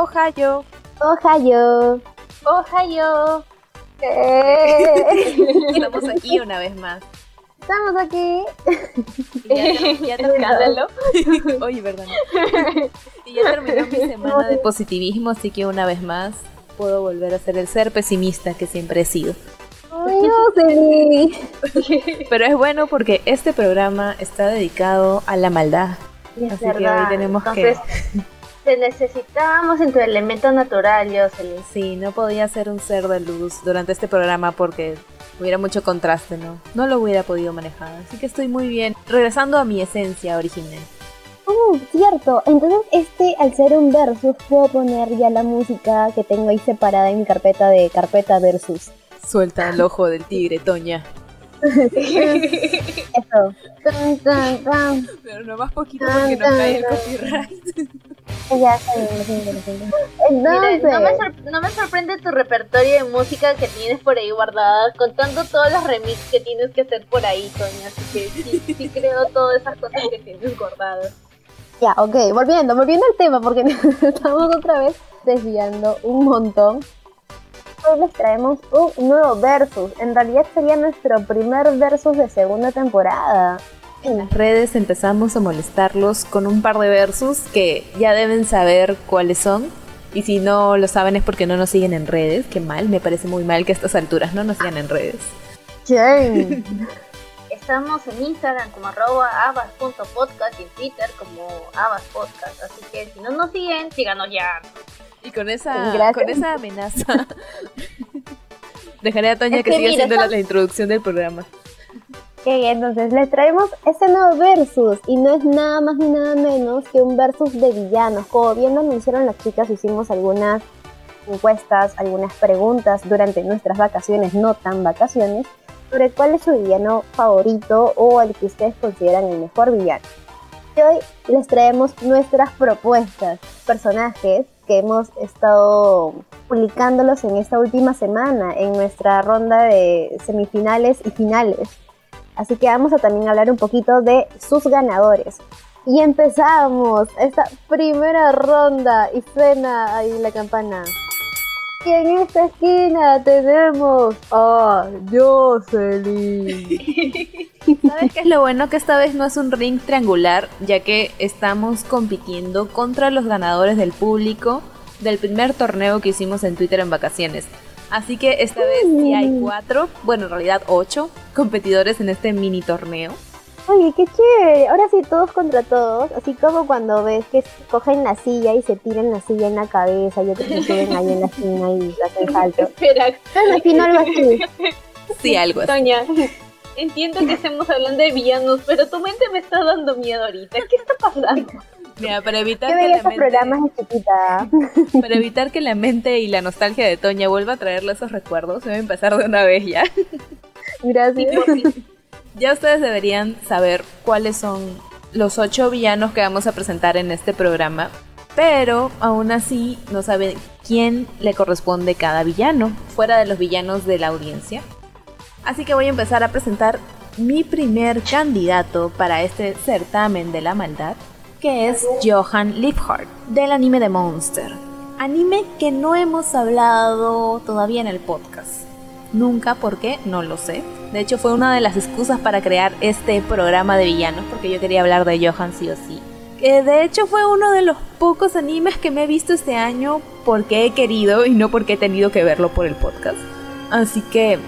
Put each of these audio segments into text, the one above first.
Ohio. Ohio. Ohio. Estamos aquí una vez más. Estamos aquí. Y ya, terminó. Oye, verdad. Y ya terminó mi semana de positivismo, así que una vez más puedo volver a ser el ser pesimista que siempre he sido. Ay, no, Pero es bueno porque este programa está dedicado a la maldad. Es así verdad. que hoy tenemos Entonces, que. Te necesitábamos en tu elemento natural, Jocelyn. Sí, no podía ser un ser de luz durante este programa porque hubiera mucho contraste, ¿no? No lo hubiera podido manejar. Así que estoy muy bien. Regresando a mi esencia original. Uh, cierto. Entonces, este, al ser un versus, puedo poner ya la música que tengo ahí separada en mi carpeta de carpeta versus. Suelta el ojo del tigre, Toña. Eso. Tan, tan, tan. Pero no más poquito porque no cae el copyright. Ya. Mira, no, me no me sorprende tu repertorio de música que tienes por ahí guardada, contando todos los remix que tienes que hacer por ahí, Toña. Así que sí, sí creo todas esas cosas que tienes guardadas. ya, ok, volviendo, volviendo al tema, porque estamos otra vez desviando un montón. Hoy les traemos un nuevo versus. En realidad sería nuestro primer versus de segunda temporada. En las redes empezamos a molestarlos con un par de versos que ya deben saber cuáles son. Y si no lo saben es porque no nos siguen en redes. Qué mal, me parece muy mal que a estas alturas no nos sigan en redes. Jane. Estamos en Instagram como arroba abas.podcast y en Twitter como abaspodcast. Así que si no nos siguen, síganos ya. Y con esa, Gracias. con esa amenaza dejaré a Toña Es que, que siga mira, haciendo la introducción del programa. Entonces les traemos este nuevo versus y no es nada más ni nada menos que un versus de villanos. Como bien lo anunciaron las chicas, hicimos algunas encuestas, algunas preguntas durante nuestras vacaciones, no tan vacaciones, sobre cuál es su villano favorito o el que ustedes consideran el mejor villano. Y hoy les traemos nuestras propuestas, personajes que hemos estado publicándolos en esta última semana en nuestra ronda de semifinales y finales. Así que vamos a también hablar un poquito de sus ganadores. Y empezamos esta primera ronda y suena ahí la campana. Y en esta esquina tenemos a Jocelyn. ¿Sabes qué es lo bueno? Que esta vez no es un ring triangular, ya que estamos compitiendo contra los ganadores del público del primer torneo que hicimos en Twitter en vacaciones. Así que esta vez sí hay cuatro, bueno, en realidad ocho competidores en este mini torneo. Oye, qué chévere. Ahora sí, todos contra todos. Así como cuando ves que cogen la silla y se tiran la silla en la cabeza y otros se suben ahí en la esquina y hacen salto. Espera, Me imagino algo así. Sí, algo así. Toña. Entiendo que estemos hablando de villanos, pero tu mente me está dando miedo ahorita. ¿Qué está pasando? Mira, para evitar, que la esos mente, programas de chiquita. para evitar que la mente y la nostalgia de Toña vuelva a traerle esos recuerdos, voy a empezar de una vez ya. Gracias. Ya ustedes deberían saber cuáles son los ocho villanos que vamos a presentar en este programa, pero aún así no saben quién le corresponde cada villano, fuera de los villanos de la audiencia. Así que voy a empezar a presentar mi primer candidato para este certamen de la maldad, que es Johan Liefhard, del anime de Monster. Anime que no hemos hablado todavía en el podcast. Nunca, ¿por qué? No lo sé. De hecho, fue una de las excusas para crear este programa de villanos, porque yo quería hablar de Johan sí o sí. Que de hecho fue uno de los pocos animes que me he visto este año porque he querido y no porque he tenido que verlo por el podcast. Así que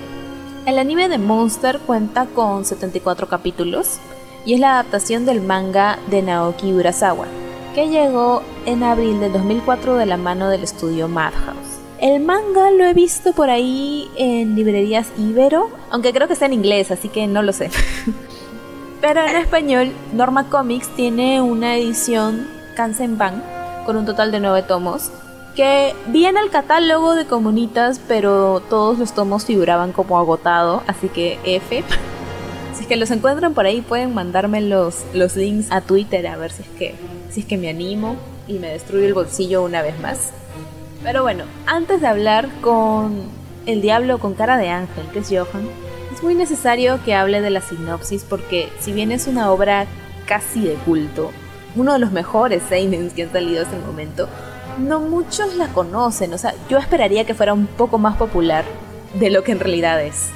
el anime de Monster cuenta con 74 capítulos y es la adaptación del manga de Naoki Urasawa, que llegó en abril del 2004 de la mano del estudio Madhouse. El manga lo he visto por ahí en librerías Ibero, aunque creo que está en inglés, así que no lo sé. Pero en español, Norma Comics tiene una edición Kansenban con un total de 9 tomos, que vi en el catálogo de Comunitas, pero todos los tomos figuraban como agotado, así que F. Si es que los encuentran por ahí, pueden mandarme los, los links a Twitter a ver si es que si es que me animo y me destruye el bolsillo una vez más. Pero bueno, antes de hablar con el diablo con cara de ángel, que es Johan, es muy necesario que hable de la sinopsis porque si bien es una obra casi de culto, uno de los mejores seinens que han salido hasta el momento, no muchos la conocen, o sea, yo esperaría que fuera un poco más popular de lo que en realidad es.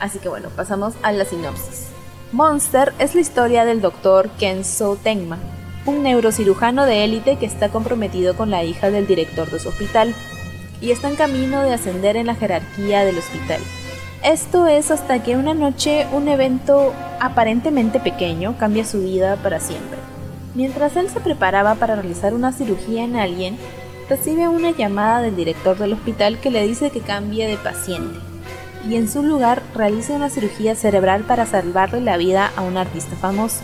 Así que bueno, pasamos a la sinopsis. Monster es la historia del doctor Kenzo Tenma, un neurocirujano de élite que está comprometido con la hija del director de su hospital y está en camino de ascender en la jerarquía del hospital. Esto es hasta que una noche un evento aparentemente pequeño cambia su vida para siempre. Mientras él se preparaba para realizar una cirugía en alguien, recibe una llamada del director del hospital que le dice que cambie de paciente y en su lugar realiza una cirugía cerebral para salvarle la vida a un artista famoso.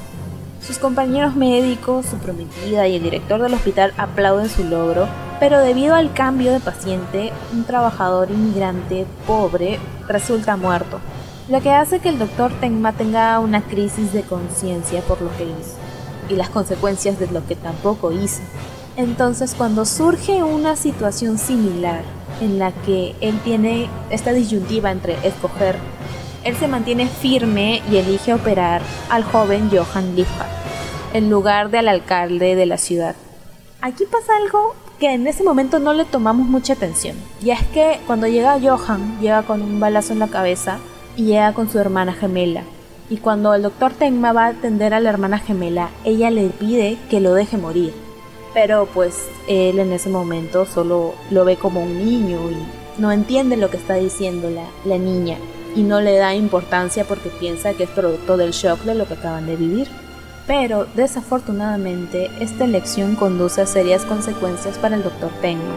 Sus compañeros médicos, su prometida y el director del hospital aplauden su logro, pero debido al cambio de paciente, un trabajador inmigrante pobre resulta muerto, lo que hace que el doctor Tenma tenga una crisis de conciencia por lo que hizo y las consecuencias de lo que tampoco hizo. Entonces cuando surge una situación similar en la que él tiene esta disyuntiva entre escoger, él se mantiene firme y elige operar al joven Johann Liebhardt en lugar del alcalde de la ciudad. Aquí pasa algo que en ese momento no le tomamos mucha atención. Y es que cuando llega Johan, llega con un balazo en la cabeza y llega con su hermana gemela. Y cuando el doctor Tenma va a atender a la hermana gemela, ella le pide que lo deje morir. Pero pues él en ese momento solo lo ve como un niño y no entiende lo que está diciendo la, la niña. Y no le da importancia porque piensa que es producto del shock de lo que acaban de vivir. Pero desafortunadamente esta elección conduce a serias consecuencias para el Dr. Tenma.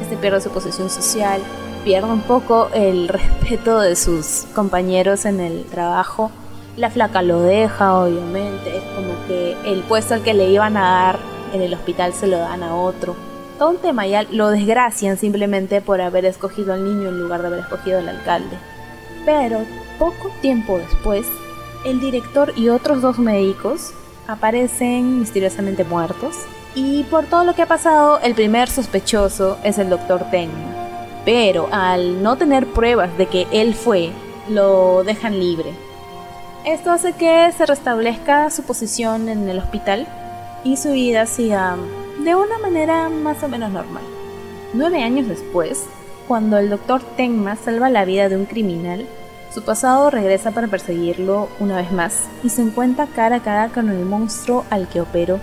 Este pierde su posición social, pierde un poco el respeto de sus compañeros en el trabajo. La flaca lo deja, obviamente. Es como que el puesto al que le iban a dar en el hospital se lo dan a otro. Todo un lo desgracian simplemente por haber escogido al niño en lugar de haber escogido al alcalde. Pero poco tiempo después, el director y otros dos médicos aparecen misteriosamente muertos. Y por todo lo que ha pasado, el primer sospechoso es el doctor Tenma. Pero al no tener pruebas de que él fue, lo dejan libre. Esto hace que se restablezca su posición en el hospital y su vida siga de una manera más o menos normal. Nueve años después, cuando el doctor Tenma salva la vida de un criminal, su pasado regresa para perseguirlo una vez más y se encuentra cara a cara con el monstruo al que operó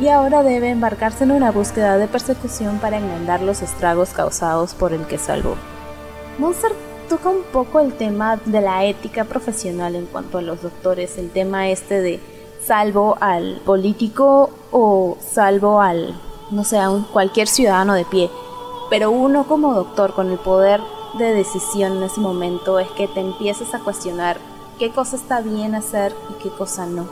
y ahora debe embarcarse en una búsqueda de persecución para enmendar los estragos causados por el que salvó. Monster toca un poco el tema de la ética profesional en cuanto a los doctores, el tema este de salvo al político o salvo al, no sé, a cualquier ciudadano de pie, pero uno como doctor con el poder de decisión en ese momento es que te empieces a cuestionar qué cosa está bien hacer y qué cosa no.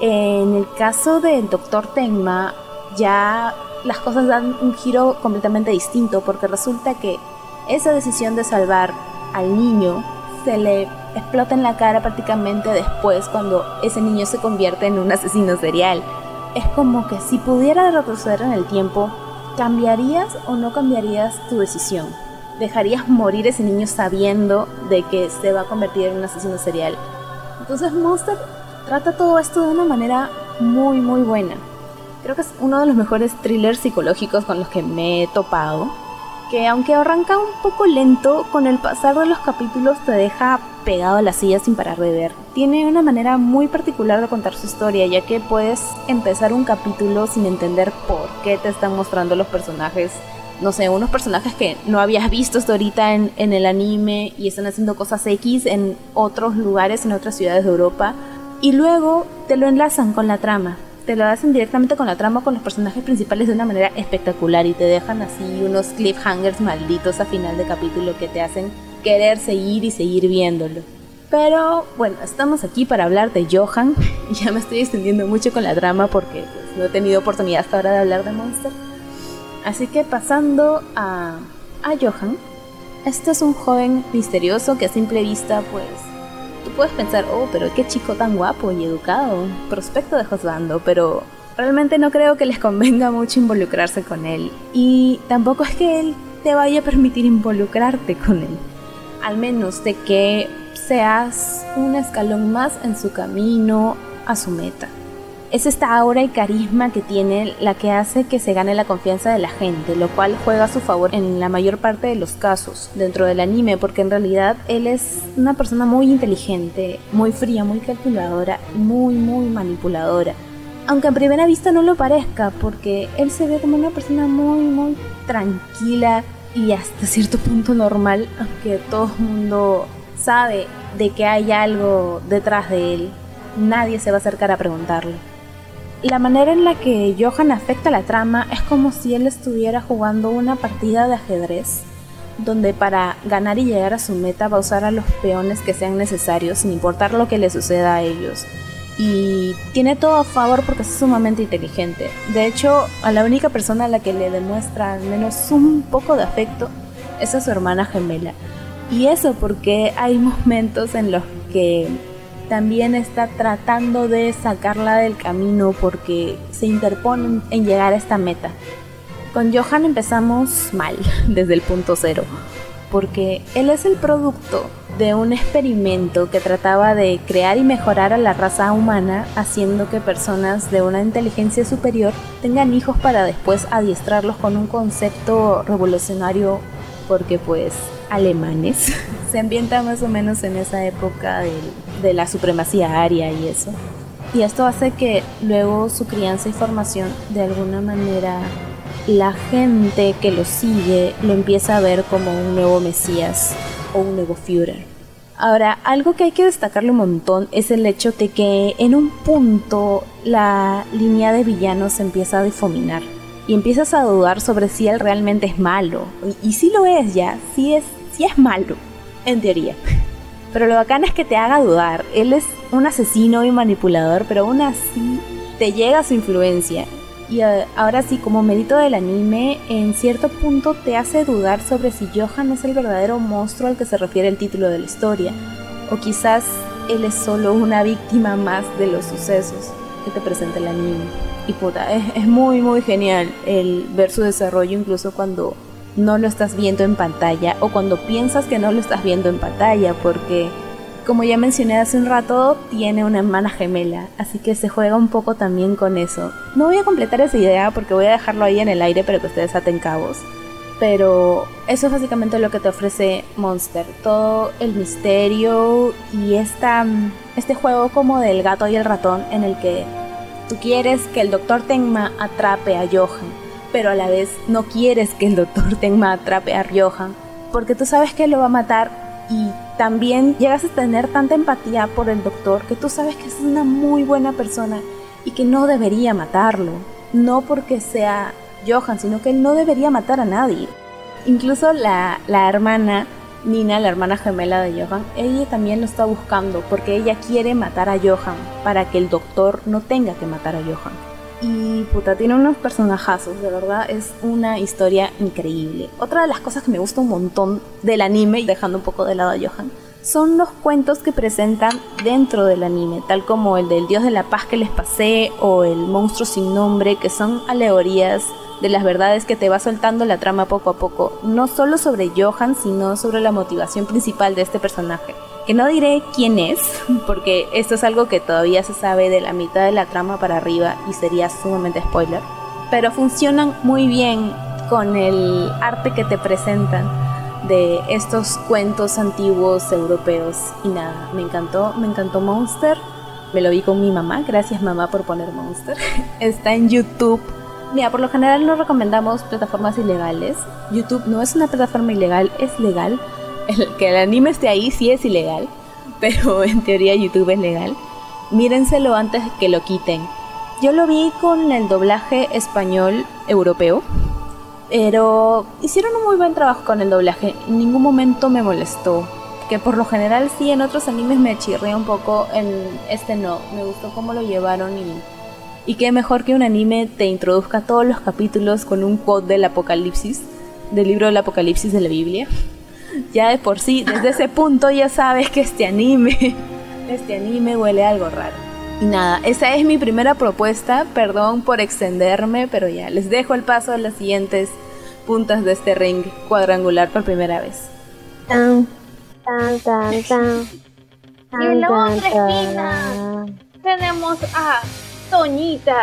En el caso del doctor Tenma, ya las cosas dan un giro completamente distinto porque resulta que esa decisión de salvar al niño se le explota en la cara prácticamente después cuando ese niño se convierte en un asesino serial. Es como que si pudiera retroceder en el tiempo, ¿cambiarías o no cambiarías tu decisión? dejarías morir ese niño sabiendo de que se va a convertir en un asesino serial. Entonces Monster trata todo esto de una manera muy muy buena. Creo que es uno de los mejores thrillers psicológicos con los que me he topado. Que aunque arranca un poco lento, con el pasar de los capítulos te deja pegado a la silla sin parar de ver. Tiene una manera muy particular de contar su historia, ya que puedes empezar un capítulo sin entender por qué te están mostrando los personajes no sé, unos personajes que no habías visto hasta ahorita en, en, el anime y están haciendo cosas X en otros lugares, en otras ciudades de Europa. Y luego te lo enlazan con la trama. Te lo hacen directamente con la trama, con los personajes principales de una manera espectacular y te dejan así unos cliffhangers malditos a final de capítulo que te hacen querer seguir y seguir viéndolo. Pero bueno, estamos aquí para hablar de Johan. Ya me estoy extendiendo mucho con la trama porque pues, no he tenido oportunidad hasta ahora de hablar de Monster. Así que pasando a, a Johan, este es un joven misterioso que a simple vista, pues, tú puedes pensar, oh, pero qué chico tan guapo y educado, prospecto de juzgando, pero realmente no creo que les convenga mucho involucrarse con él. Y tampoco es que él te vaya a permitir involucrarte con él. Al menos de que seas un escalón más en su camino a su meta. Es esta aura y carisma que tiene la que hace que se gane la confianza de la gente, lo cual juega a su favor en la mayor parte de los casos dentro del anime, porque en realidad él es una persona muy inteligente, muy fría, muy calculadora, muy, muy manipuladora. Aunque a primera vista no lo parezca, porque él se ve como una persona muy, muy tranquila y hasta cierto punto normal, aunque todo el mundo sabe de que hay algo detrás de él, nadie se va a acercar a preguntarle. La manera en la que Johan afecta la trama es como si él estuviera jugando una partida de ajedrez, donde para ganar y llegar a su meta va a usar a los peones que sean necesarios sin importar lo que le suceda a ellos. Y tiene todo a favor porque es sumamente inteligente. De hecho, a la única persona a la que le demuestra al menos un poco de afecto es a su hermana gemela. Y eso porque hay momentos en los que también está tratando de sacarla del camino porque se interponen en llegar a esta meta. Con Johan empezamos mal desde el punto cero, porque él es el producto de un experimento que trataba de crear y mejorar a la raza humana haciendo que personas de una inteligencia superior tengan hijos para después adiestrarlos con un concepto revolucionario porque pues alemanes se ambienta más o menos en esa época de la supremacía aria y eso. Y esto hace que luego su crianza y formación, de alguna manera, la gente que lo sigue lo empieza a ver como un nuevo Mesías o un nuevo Führer. Ahora, algo que hay que destacarle un montón es el hecho de que en un punto la línea de villanos empieza a difuminar y empiezas a dudar sobre si él realmente es malo. Y, si lo es ya, si es, si es malo, en teoría. Pero lo bacán es que te haga dudar. Él es un asesino y manipulador, pero aún así te llega su influencia. Y eh, ahora sí, como mérito del anime, en cierto punto te hace dudar sobre si Johan es el verdadero monstruo al que se refiere el título de la historia. O quizás él es solo una víctima más de los sucesos que te presenta el anime. Y puta, es, es muy muy genial el ver su desarrollo incluso cuando no lo estás viendo en pantalla o cuando piensas que no lo estás viendo en pantalla porque como ya mencioné hace un rato, tiene una hermana gemela, así que se juega un poco también con eso. No voy a completar esa idea porque voy a dejarlo ahí en el aire para que ustedes aten cabos. Pero eso es básicamente lo que te ofrece Monster. Todo el misterio y esta, este juego como del gato y el ratón en el que tú quieres que el doctor Tenma atrape a Johan pero a la vez no quieres que el doctor Tenma atrape a Ryohan, porque tú sabes que lo va a matar y también llegas a tener tanta empatía por el doctor que tú sabes que es una muy buena persona y que no debería matarlo. No porque sea Johan, sino que él no debería matar a nadie. Incluso la, la hermana, Nina, la hermana gemela de Johan, ella también lo está buscando porque ella quiere matar a Johan para que el doctor no tenga que matar a Johan. Y puta, tiene unos personajazos, de verdad es una historia increíble. Otra de las cosas que me gusta un montón del anime, dejando un poco de lado a Johan, son los cuentos que presentan dentro del anime, tal como el del Dios de la Paz que les pasé o el Monstruo sin nombre, que son alegorías de las verdades que te va soltando la trama poco a poco, no solo sobre Johan, sino sobre la motivación principal de este personaje que no diré quién es, porque esto es algo que todavía se sabe de la mitad de la trama para arriba y sería sumamente spoiler, pero funcionan muy bien con el arte que te presentan de estos cuentos antiguos europeos y nada, me encantó, me encantó Monster, me lo vi con mi mamá, gracias mamá por poner Monster, está en YouTube. Mira, por lo general no recomendamos plataformas ilegales. YouTube no es una plataforma ilegal, es legal que el anime esté ahí sí es ilegal, pero en teoría YouTube es legal. Mírenselo antes que lo quiten. Yo lo vi con el doblaje español europeo, pero hicieron un muy buen trabajo con el doblaje. En ningún momento me molestó. Que por lo general sí, en otros animes me chirría un poco, en este no. Me gustó cómo lo llevaron y y qué mejor que un anime te introduzca todos los capítulos con un quote del apocalipsis, del libro del apocalipsis de la Biblia ya de por sí, desde ese punto ya sabes que este anime, este anime huele algo raro. Y nada, esa es mi primera propuesta, perdón por extenderme, pero ya les dejo el paso a las siguientes puntas de este ring cuadrangular por primera vez. Tan, tan, tan, tan. y en la otra esquina tenemos a Toñita,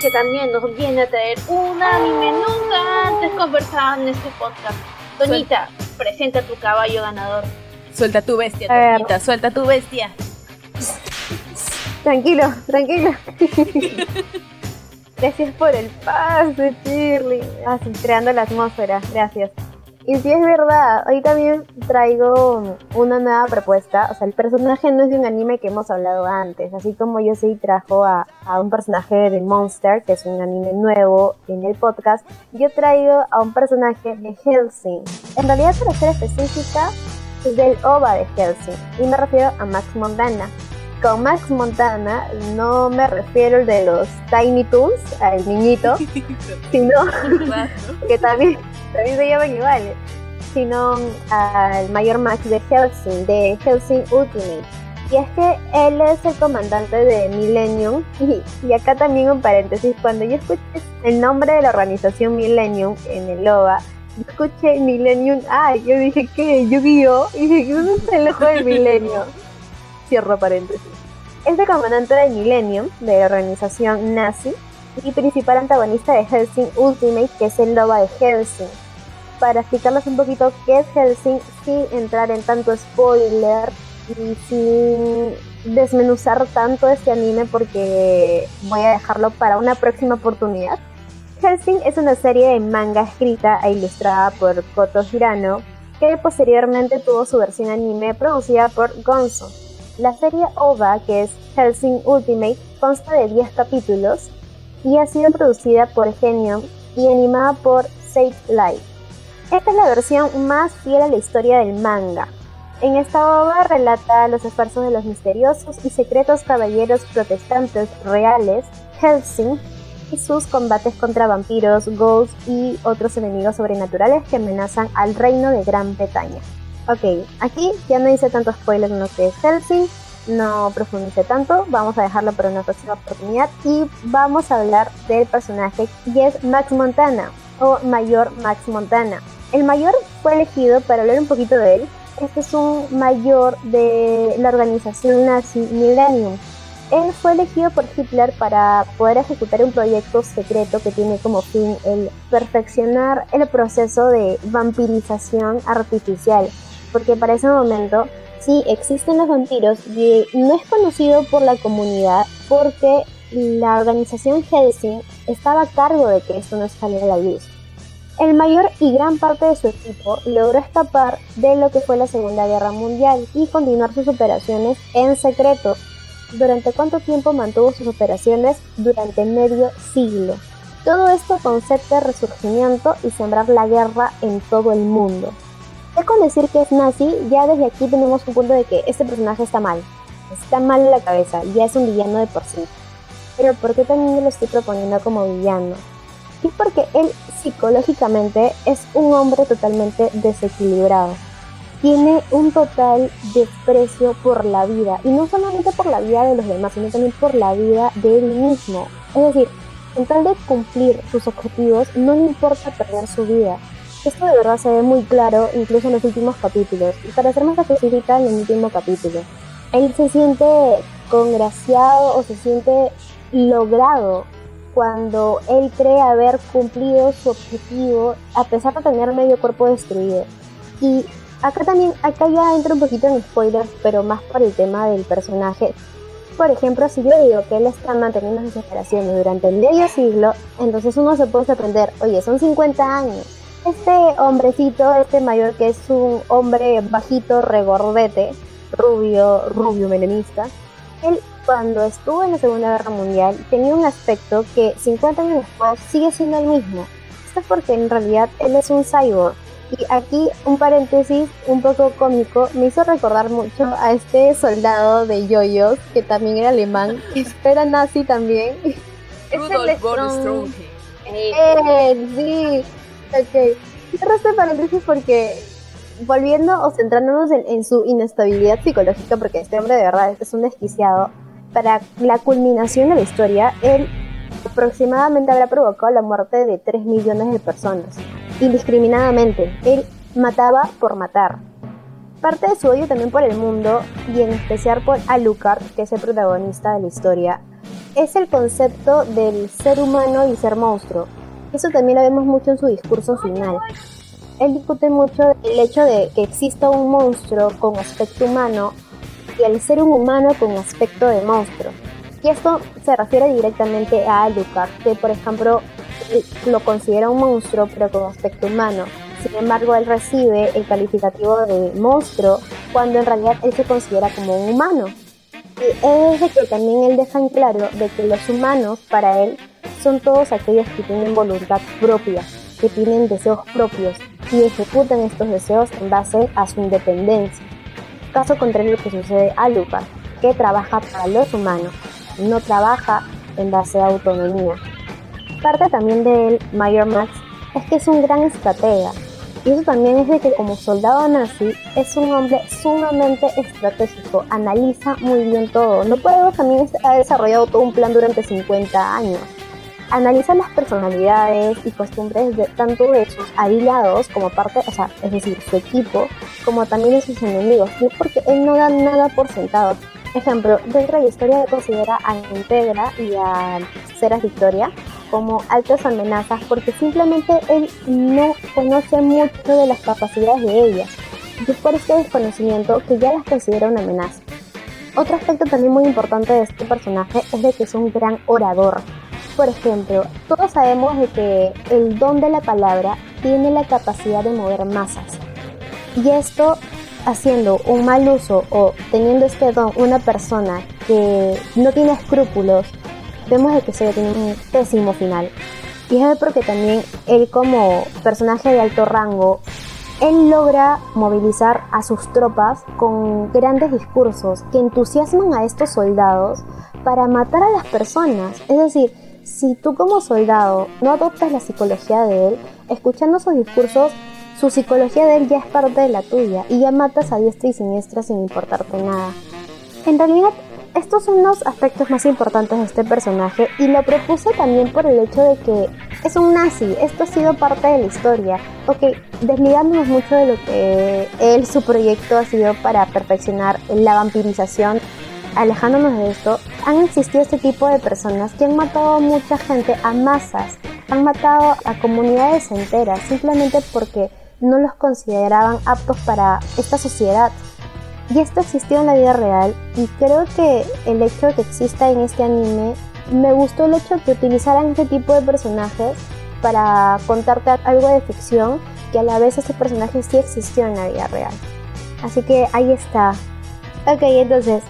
que también nos viene a traer un anime nunca antes conversado en este podcast. Toñita, presenta tu caballo ganador. Suelta tu bestia, Toñita, suelta tu bestia. Tranquilo, tranquilo. Gracias por el pase, Shirley. Así, creando la atmósfera. Gracias. Y si es verdad, hoy también traigo una nueva propuesta. O sea, el personaje no es de un anime que hemos hablado antes. Así como yo sí trajo a, a, un personaje de Monster, que es un anime nuevo en el podcast, yo traigo a un personaje de Helsing. En realidad, para ser específica, es del OVA de Helsing. Y me refiero a Max Montana. Con Max Montana no me refiero al de los Tiny Toons, al niñito, sino que también, también se llaman iguales, sino al mayor Max de Helsing, de Helsing Ultimate. Y es que él es el comandante de Millennium. Y, y, acá también un paréntesis, cuando yo escuché el nombre de la organización Millennium en el OVA, yo escuché Millennium, ah, yo dije que Yu-Gi-Oh! Y dije, ¿dónde está el ojo del Millennium? Cierro paréntesis. Es comandante de Millennium, de la organización nazi, y principal antagonista de Helsing Ultimate, que es el loba de Helsing. Para explicarles un poquito qué es Helsing, sin entrar en tanto spoiler y sin desmenuzar tanto este anime porque voy a dejarlo para una próxima oportunidad. Helsing es una serie de manga escrita e ilustrada por Koto Hirano, que posteriormente tuvo su versión anime producida por Gonzo. La serie OVA, que es Helsing Ultimate, consta de 10 capítulos y ha sido producida por Genium y animada por Sage Light. Esta es la versión más fiel a la historia del manga. En esta obra relata los esfuerzos de los misteriosos y secretos caballeros protestantes reales, Helsing, y sus combates contra vampiros, ghouls y otros enemigos sobrenaturales que amenazan al reino de Gran Bretaña. Ok, aquí ya no hice tanto spoiler en lo que es Helsing, no profundice tanto, vamos a dejarlo para una próxima oportunidad y vamos a hablar del personaje y es Max Montana o Mayor Max Montana. El mayor fue elegido para hablar un poquito de él. Este es un mayor de la organización nazi Millennium. Él fue elegido por Hitler para poder ejecutar un proyecto secreto que tiene como fin el perfeccionar el proceso de vampirización artificial porque para ese momento sí existen los vampiros y no es conocido por la comunidad porque la organización Helsing estaba a cargo de que esto no saliera a la luz. El mayor y gran parte de su equipo logró escapar de lo que fue la Segunda Guerra Mundial y continuar sus operaciones en secreto. ¿Durante cuánto tiempo mantuvo sus operaciones? Durante medio siglo. Todo esto con sed de resurgimiento y sembrar la guerra en todo el mundo con decir que es nazi, ya desde aquí tenemos un punto de que este personaje está mal. Está mal en la cabeza, ya es un villano de por sí. Pero ¿por qué también lo estoy proponiendo como villano? Y porque él psicológicamente es un hombre totalmente desequilibrado. Tiene un total desprecio por la vida. Y no solamente por la vida de los demás, sino también por la vida de él mismo. Es decir, en tal de cumplir sus objetivos, no le importa perder su vida. Esto de verdad se ve muy claro incluso en los últimos capítulos. Y para ser más específica, en el último capítulo. Él se siente congraciado o se siente logrado cuando él cree haber cumplido su objetivo a pesar de tener medio cuerpo destruido. Y acá también, acá ya entra un poquito en spoilers, pero más por el tema del personaje. Por ejemplo, si yo digo que él está manteniendo sus operaciones durante medio siglo, entonces uno se puede sorprender, oye, son 50 años este hombrecito, este mayor que es un hombre bajito, regordete, rubio, rubio menemista, él cuando estuvo en la Segunda Guerra Mundial tenía un aspecto que 50 años después sigue siendo el mismo. Esto es porque en realidad él es un cyborg. Y aquí un paréntesis un poco cómico me hizo recordar mucho a este soldado de yoyos que también era alemán, que era nazi también. Rudolf von Eh, sí, Ok. Cierro este paréntesis porque volviendo o centrándonos en, su inestabilidad psicológica, porque este hombre de verdad es un desquiciado, para la culminación de la historia, él aproximadamente habrá provocado la muerte de 3 millones de personas, indiscriminadamente. Él mataba por matar. Parte de su odio también por el mundo y en especial por Alucard, que es el protagonista de la historia, es el concepto del ser humano y ser monstruo. Eso también lo vemos mucho en su discurso final. Él discute mucho el hecho de que exista un monstruo con aspecto humano y el ser un humano con aspecto de monstruo. Y esto se refiere directamente a Alucard, que por ejemplo lo considera un monstruo pero con aspecto humano. Sin embargo, él recibe el calificativo de monstruo cuando en realidad él se considera como un humano. Y es de que también él deja en claro de que los humanos para él son todos aquellos que tienen voluntad propia, que tienen deseos propios y ejecutan estos deseos en base a su independencia. Caso contrario que sucede a Lucas, que trabaja para los humanos, no trabaja en base a autonomía. Parte también de él, Mayor Max, es que es un gran estratega, y eso también es de que como soldado nazi es un hombre sumamente estratégico, analiza muy bien todo. No puede también ha desarrollado todo un plan durante 50 años. Analiza las personalidades y costumbres de tanto de sus aliados como parte, o sea, es decir, su equipo, como también de sus enemigos. Y porque él no da nada por sentado. Ejemplo, dentro de la historia considera a Integra y a Ceras Victoria como altas amenazas porque simplemente él no conoce mucho de las capacidades de ellas. Y es por este desconocimiento que ya las considera una amenaza. Otro aspecto también muy importante de este personaje es de que es un gran orador. Por ejemplo, todos sabemos de que el don de la palabra tiene la capacidad de mover masas. Y esto haciendo un mal uso o teniendo este don una persona que no tiene escrúpulos, vemos de que se tiene un pésimo final. Y es porque también él como personaje de alto rango, él logra movilizar a sus tropas con grandes discursos que entusiasman a estos soldados para matar a las personas. Es decir, si tú como soldado no adoptas la psicología de él, escuchando sus discursos su psicología de él ya es parte de la tuya y ya matas a diestra y siniestra sin importarte nada. En realidad, estos son los aspectos más importantes de este personaje y lo propuse también por el hecho de que es un nazi, esto ha sido parte de la historia. Ok, desligándonos mucho de lo que él, su proyecto ha sido para perfeccionar la vampirización, alejándonos de esto, han existido este tipo de personas que han matado a mucha gente, a masas, han matado a comunidades enteras, simplemente porque no los consideraban aptos para esta sociedad. Y esto existió en la vida real y creo que el hecho de que exista en este anime, me gustó el hecho de que utilizaran este tipo de personajes para contarte algo de ficción que a la vez ese personaje sí existió en la vida real. Así que ahí está. Ok, entonces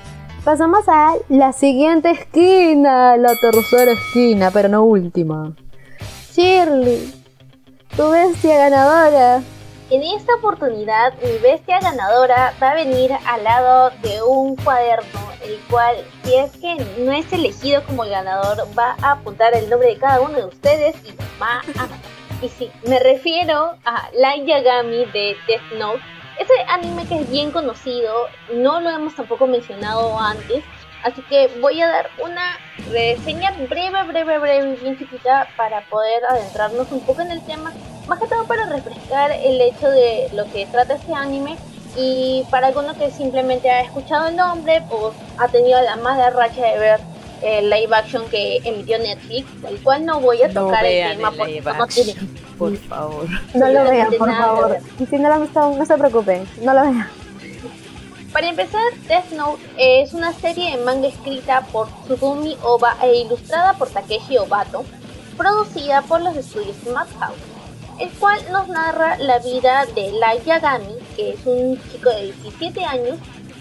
pasamos a la siguiente esquina, la tercera esquina, pero no última. Shirley, tu bestia ganadora. En esta oportunidad, mi bestia ganadora va a venir al lado de un cuaderno, el cual, si es que no es elegido como el ganador, va a apuntar el nombre de cada uno de ustedes y va a Y sí, me refiero a Light Yagami de Death Note. Ese anime que es bien conocido, no lo hemos tampoco mencionado antes, Así que voy a dar una reseña breve, breve, breve, bien chiquita para poder adentrarnos un poco en el tema. Más que todo para refrescar el hecho de lo que trata este anime y para alguno que simplemente ha escuchado el nombre o ha tenido la mala racha de ver el live action que emitió Netflix, el cual no voy a tocar el tema porque no tiene. Por favor. No lo vean, por favor. Y si no lo han visto, no se preocupen, no lo vean. Para empezar, Death Note es una serie de manga escrita por Tsugumi Oba e ilustrada por Takeshi Obato, producida por los estudios Madhouse, el cual nos narra la vida de Light Yagami, que es un chico de 17 años,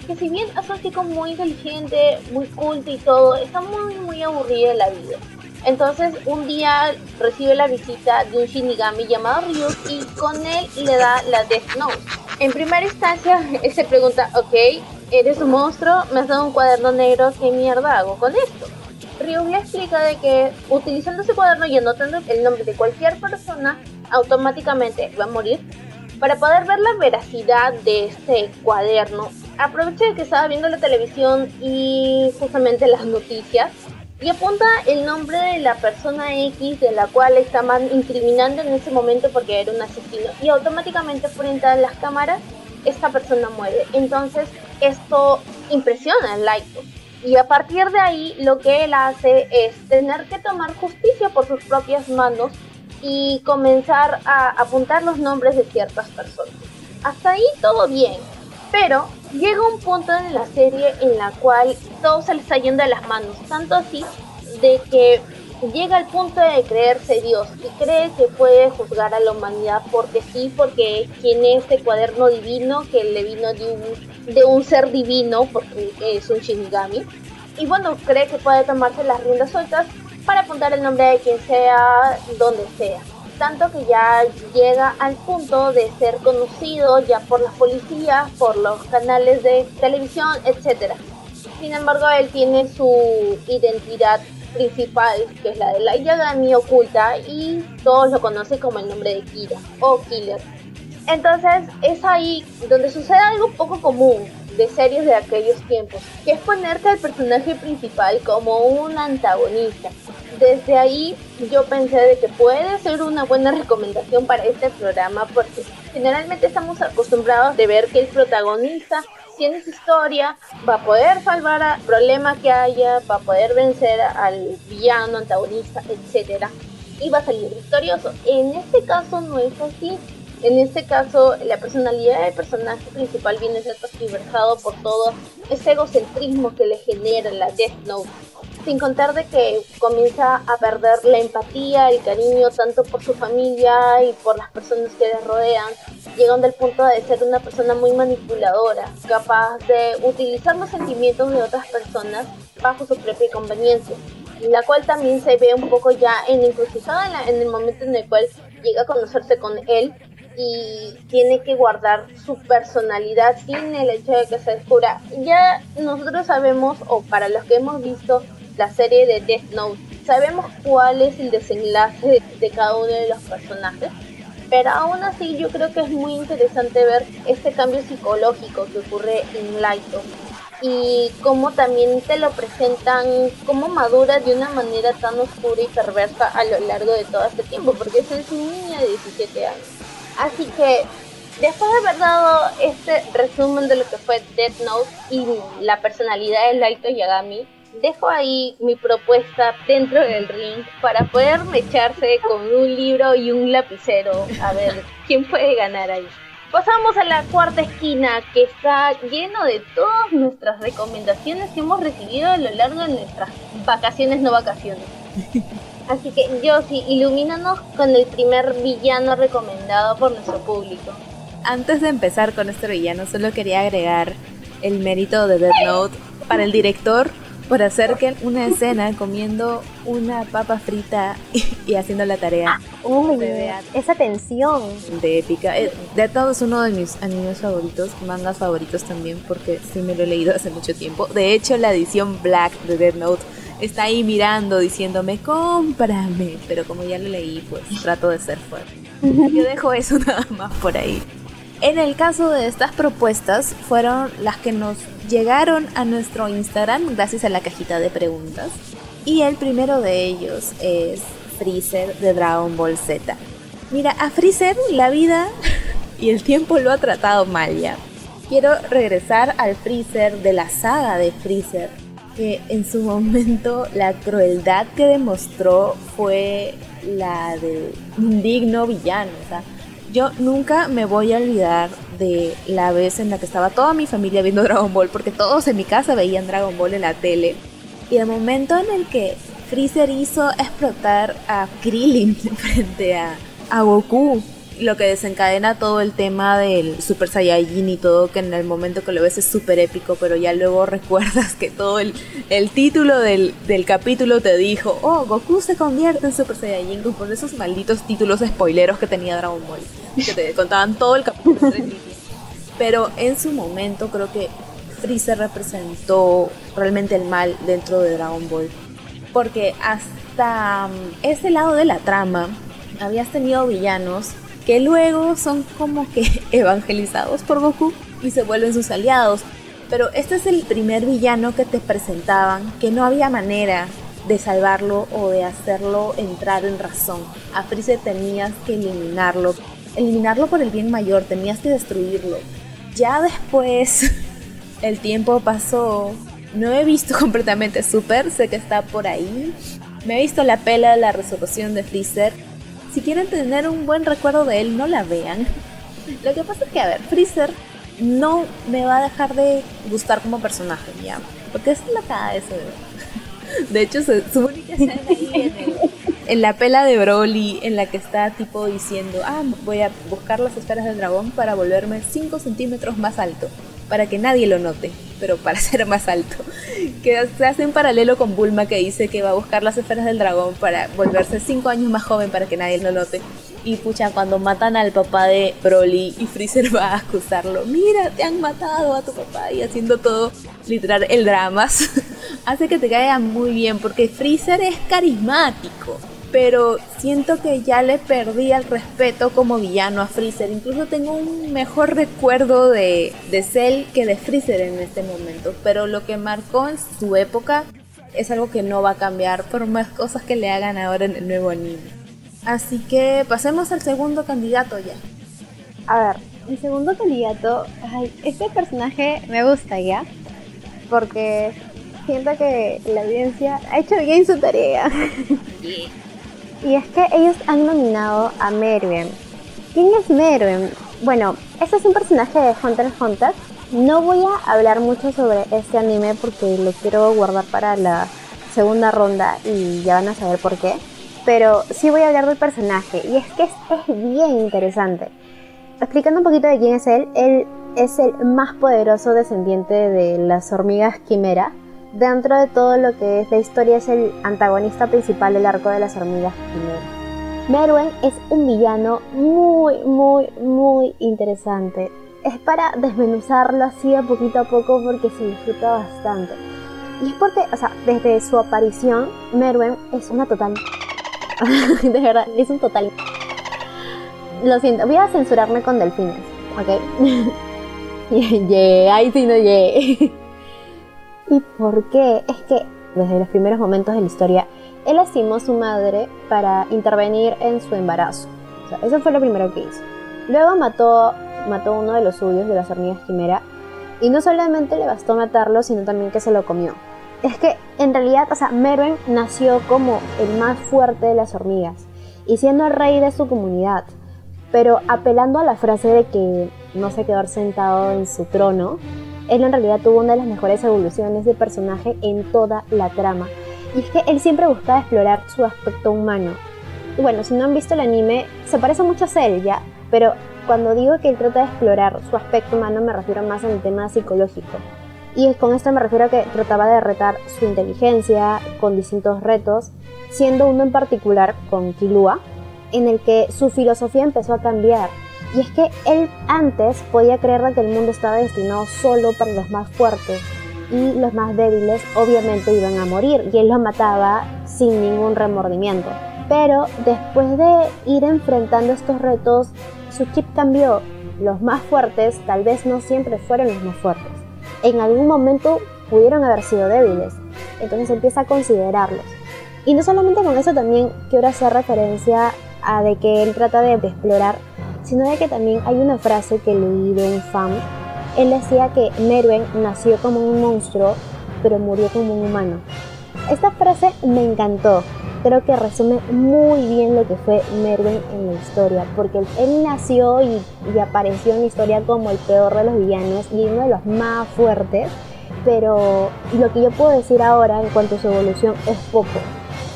que si bien es un chico muy inteligente, muy culto y todo, está muy muy aburrido en la vida. Entonces un día recibe la visita de un Shinigami llamado Ryu y con él le da la Death Note en primera instancia, él se pregunta, ok, eres un monstruo, me has dado un cuaderno negro, ¿qué mierda hago con esto? Ryu le explica de que utilizando ese cuaderno y anotando el nombre de cualquier persona, automáticamente va a morir. Para poder ver la veracidad de este cuaderno, aprovecha de que estaba viendo la televisión y justamente las noticias y apunta el nombre de la persona X de la cual estaban incriminando en ese momento porque era un asesino y automáticamente frente a las cámaras esta persona muere. Entonces esto impresiona al Light Y a partir de ahí lo que él hace es tener que tomar justicia por sus propias manos y comenzar a apuntar los nombres de ciertas personas. Hasta ahí todo bien, pero llega un punto en la serie en la cual todo se le está yendo de las manos, tanto así de que llega al punto de creerse Dios y cree que puede juzgar a la humanidad porque sí, porque tiene este cuaderno divino que le vino de un, de un ser divino, porque es un Shinigami. Y bueno, cree que puede tomarse las riendas sueltas para apuntar el nombre de quien sea, donde sea. Tanto que ya llega al punto de ser conocido ya por las policías, por los canales de televisión, etc. Sin embargo, él tiene su identidad principal, que es la de la Yagami oculta, y todos lo conocen como el nombre de Kira o Killer. Entonces es ahí donde sucede algo poco común de series de aquellos tiempos, que es ponerte al personaje principal como un antagonista. Desde ahí yo pensé de que puede ser una buena recomendación para este programa porque generalmente estamos acostumbrados de ver que el protagonista tiene su historia, va a poder salvar al problema que haya, va a poder vencer al villano, antagonista, etc. Y va a salir victorioso. En este caso no es así. En este caso, la personalidad del personaje principal viene a ser transversado por todo ese egocentrismo que le genera la Death Note. Sin contar de que comienza a perder la empatía, el cariño tanto por su familia y por las personas que le rodean, llegando al punto de ser una persona muy manipuladora, capaz de utilizar los sentimientos de otras personas bajo su propia conveniencia, la cual también se ve un poco ya en encrucijada en, en el momento en el cual llega a conocerse con él y tiene que guardar su personalidad sin el hecho de que se descubra. Ya nosotros sabemos, o para los que hemos visto la serie de Death Note. Sabemos cuál es el desenlace de, cada uno de los personajes, pero aún así yo creo que es muy interesante ver este cambio psicológico que ocurre en Laito y cómo también te lo presentan, cómo madura de una manera tan oscura y perversa a lo largo de todo este tiempo, porque es una niña de 17 años. Así que después de haber dado este resumen de lo que fue Death Note y la personalidad de Laito Yagami, dejo ahí mi propuesta dentro del ring para poder mecharse con un libro y un lapicero. A ver, ¿quién puede ganar ahí? Pasamos a la cuarta esquina que está lleno de todas nuestras recomendaciones que hemos recibido a lo largo de nuestras vacaciones no vacaciones. Así que yo sí, ilumínanos con el primer villano recomendado por nuestro público. Antes de empezar con este villano, solo quería agregar el mérito de Death Note para el director por hacer que una escena comiendo una papa frita y, haciendo la tarea. Uy, esa tensión. De épica. Eh, Death Note es uno de mis animes favoritos, mangas favoritos también, porque sí me lo he leído hace mucho tiempo. De hecho, la edición Black de Death Note está ahí mirando, diciéndome, cómprame. Pero como ya lo leí, pues trato de ser fuerte. Yo dejo eso nada más por ahí. En el caso de estas propuestas, fueron las que nos llegaron a nuestro Instagram gracias a la cajita de preguntas. Y el primero de ellos es Freezer de Dragon Ball Z. Mira, a Freezer la vida y el tiempo lo ha tratado mal ya. Quiero regresar al Freezer de la saga de Freezer, que en su momento la crueldad que demostró fue la de un digno villano. O sea, yo nunca me voy a olvidar de la vez en la que estaba toda mi familia viendo Dragon Ball, porque todos en mi casa veían Dragon Ball en la tele. Y el momento en el que Freezer hizo explotar a Krillin frente a, a Goku, lo que desencadena todo el tema del Super Saiyajin y todo, que en el momento que lo ves es súper épico, pero ya luego recuerdas que todo el, el título del, del, capítulo te dijo, oh, Goku se convierte en Super Saiyajin, con esos malditos títulos spoileros que tenía Dragon Ball, que te contaban todo el capítulo. pero en su momento creo que Freezer representó realmente el mal dentro de Dragon Ball, porque hasta mm, ese lado de la trama, habías tenido villanos que luego son como que evangelizados por Goku y se vuelven sus aliados. Pero este es el primer villano que te presentaban que no había manera de salvarlo o de hacerlo entrar en razón. A Freezer tenías que eliminarlo. Eliminarlo por el bien mayor, tenías que destruirlo. Ya después el tiempo pasó, No he visto completamente Super, sé que está por ahí. Me he visto la pela de la resolución de Freezer. Si quieren tener un buen recuerdo de él, no la vean. Lo que pasa es que, a ver, Freezer no me va a dejar de gustar como personaje, ya. Porque es la cara de ese De hecho, su, única escena ahí en, la pela de Broly, en la que está tipo diciendo, ah, voy a buscar las esferas del dragón para volverme 5 centímetros más alto, para que nadie lo note, pero para ser más alto. Que se hace en paralelo con Bulma que dice que va a buscar las esferas del dragón para volverse 5 años más joven para que nadie lo note. Y pucha, cuando matan al papá de Broly y Freezer va a acusarlo, mira, te han matado a tu papá y haciendo todo, literal, el dramas, hace que te caiga muy bien porque Freezer es carismático. Pero siento que ya le perdí el respeto como villano a Freezer. Incluso tengo un mejor recuerdo de, de Cell que de Freezer en este momento. Pero lo que marcó en su época es algo que no va a cambiar por más cosas que le hagan ahora en el nuevo anime. Así que pasemos al segundo candidato ya. A ver, el segundo candidato, ay, este personaje me gusta ya, porque siento que la audiencia ha hecho bien su tarea. Y es que ellos han nominado a Merwin. ¿Quién es Merwin? Bueno, este es un personaje de Hunter x Hunter. No voy a hablar mucho sobre este anime porque lo quiero guardar para la segunda ronda y ya van a saber por qué pero sí voy a hablar del personaje y es que es, bien interesante. Explicando un poquito de quién es él, él es el más poderoso descendiente de las hormigas quimera. Dentro de todo lo que es la historia es el antagonista principal del arco de las hormigas quimera. Merwen es un villano muy, muy, muy interesante. Es para desmenuzarlo así a poquito a poco porque se disfruta bastante. Y es porque, o sea, desde su aparición, Merwen es una total de verdad, es un total. Lo siento, voy a censurarme con delfines, ¿ok? yeah, ahí sí no yeah. ¿Y por qué? Es que desde los primeros momentos de la historia, él lastimó a su madre para intervenir en su embarazo. Eso fue lo primero que hizo. Luego mató, mató uno de los suyos, de las hormigas quimera, y no solamente le bastó matarlo, sino también que se lo comió es que en realidad, o sea, Merwin nació como el más fuerte de las hormigas y siendo el rey de su comunidad, pero apelando a la frase de que no se quedó sentado en su trono, él en realidad tuvo una de las mejores evoluciones de personaje en toda la trama. Y es que él siempre buscaba explorar su aspecto humano. Y bueno, si no han visto el anime, se parece mucho a Cell, ¿ya? Pero cuando digo que él trata de explorar su aspecto humano me refiero más al tema psicológico. Y con esto me refiero a que trataba de retar su inteligencia con distintos retos, siendo uno en particular con Kilua, en el que su filosofía empezó a cambiar. Y es que él antes podía creer que el mundo estaba destinado solo para los más fuertes y los más débiles obviamente iban a morir y él los mataba sin ningún remordimiento. Pero después de ir enfrentando estos retos, su chip cambió. Los más fuertes tal vez no siempre fueron los más fuertes en algún momento pudieron haber sido débiles. Entonces empieza a considerarlos. Y no solamente con eso también quiero hacer referencia a de que él trata de explorar, sino de que también hay una frase que leí de un fan. Él decía que Merwen nació como un monstruo, pero murió como un humano. Esta frase me encantó. Creo que resume muy bien lo que fue Merwen en la historia, porque él nació y, y apareció en la historia como el peor de los villanos y uno de los más fuertes, pero lo que yo puedo decir ahora en cuanto a su evolución es poco.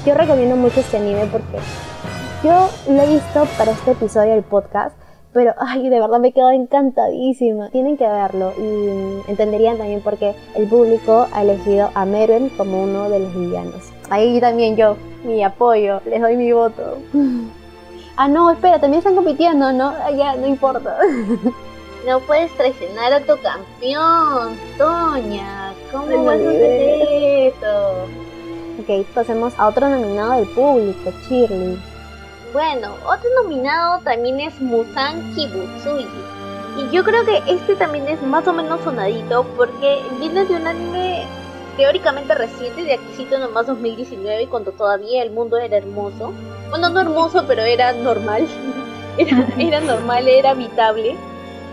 Yo recomiendo mucho este anime porque yo lo he visto para este episodio del podcast pero, ay, de verdad me quedo encantadísima. Tienen que verlo y entenderían también por qué el público ha elegido a Merwin como uno de los villanos. Ahí también yo, mi apoyo, les doy mi voto. Ah, no, espera, también están compitiendo, ¿no? Ah, ya, no importa. No puedes traicionar a tu campeón, Toña. ¿Cómo vas a hacer eso? Ok, pasemos a otro nominado del público, Shirley. Bueno, otro nominado también es Musan Kibutsuji. Y yo creo que este también es más o menos sonadito porque viene de un anime teóricamente reciente, de Aquisito nomás 2019, cuando todavía el mundo era hermoso. Bueno, no hermoso, pero era normal. era, era normal, era habitable.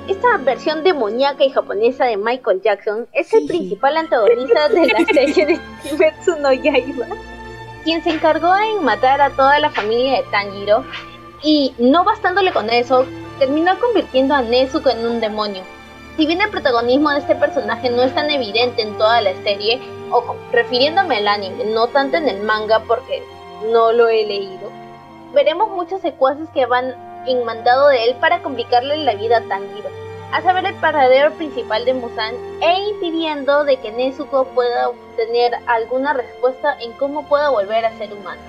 esta versión demoníaca y japonesa de Michael Jackson es el principal antagonista de la serie de Kimetsu no Yaiba, quien se encargó en matar a toda la familia de Tanjiro y no bastándole con eso, terminó convirtiendo a Nezuko en un demonio. Si bien el protagonismo de este personaje no es tan evidente en toda la serie, ojo, refiriéndome al anime, no tanto en el manga porque no lo he leído, veremos muchos secuaces que van en mandado de él para complicarle la vida a Tanjiro, a saber el paradero principal de Musan e impidiendo de que Nezuko pueda obtener alguna respuesta en cómo pueda volver a ser humano.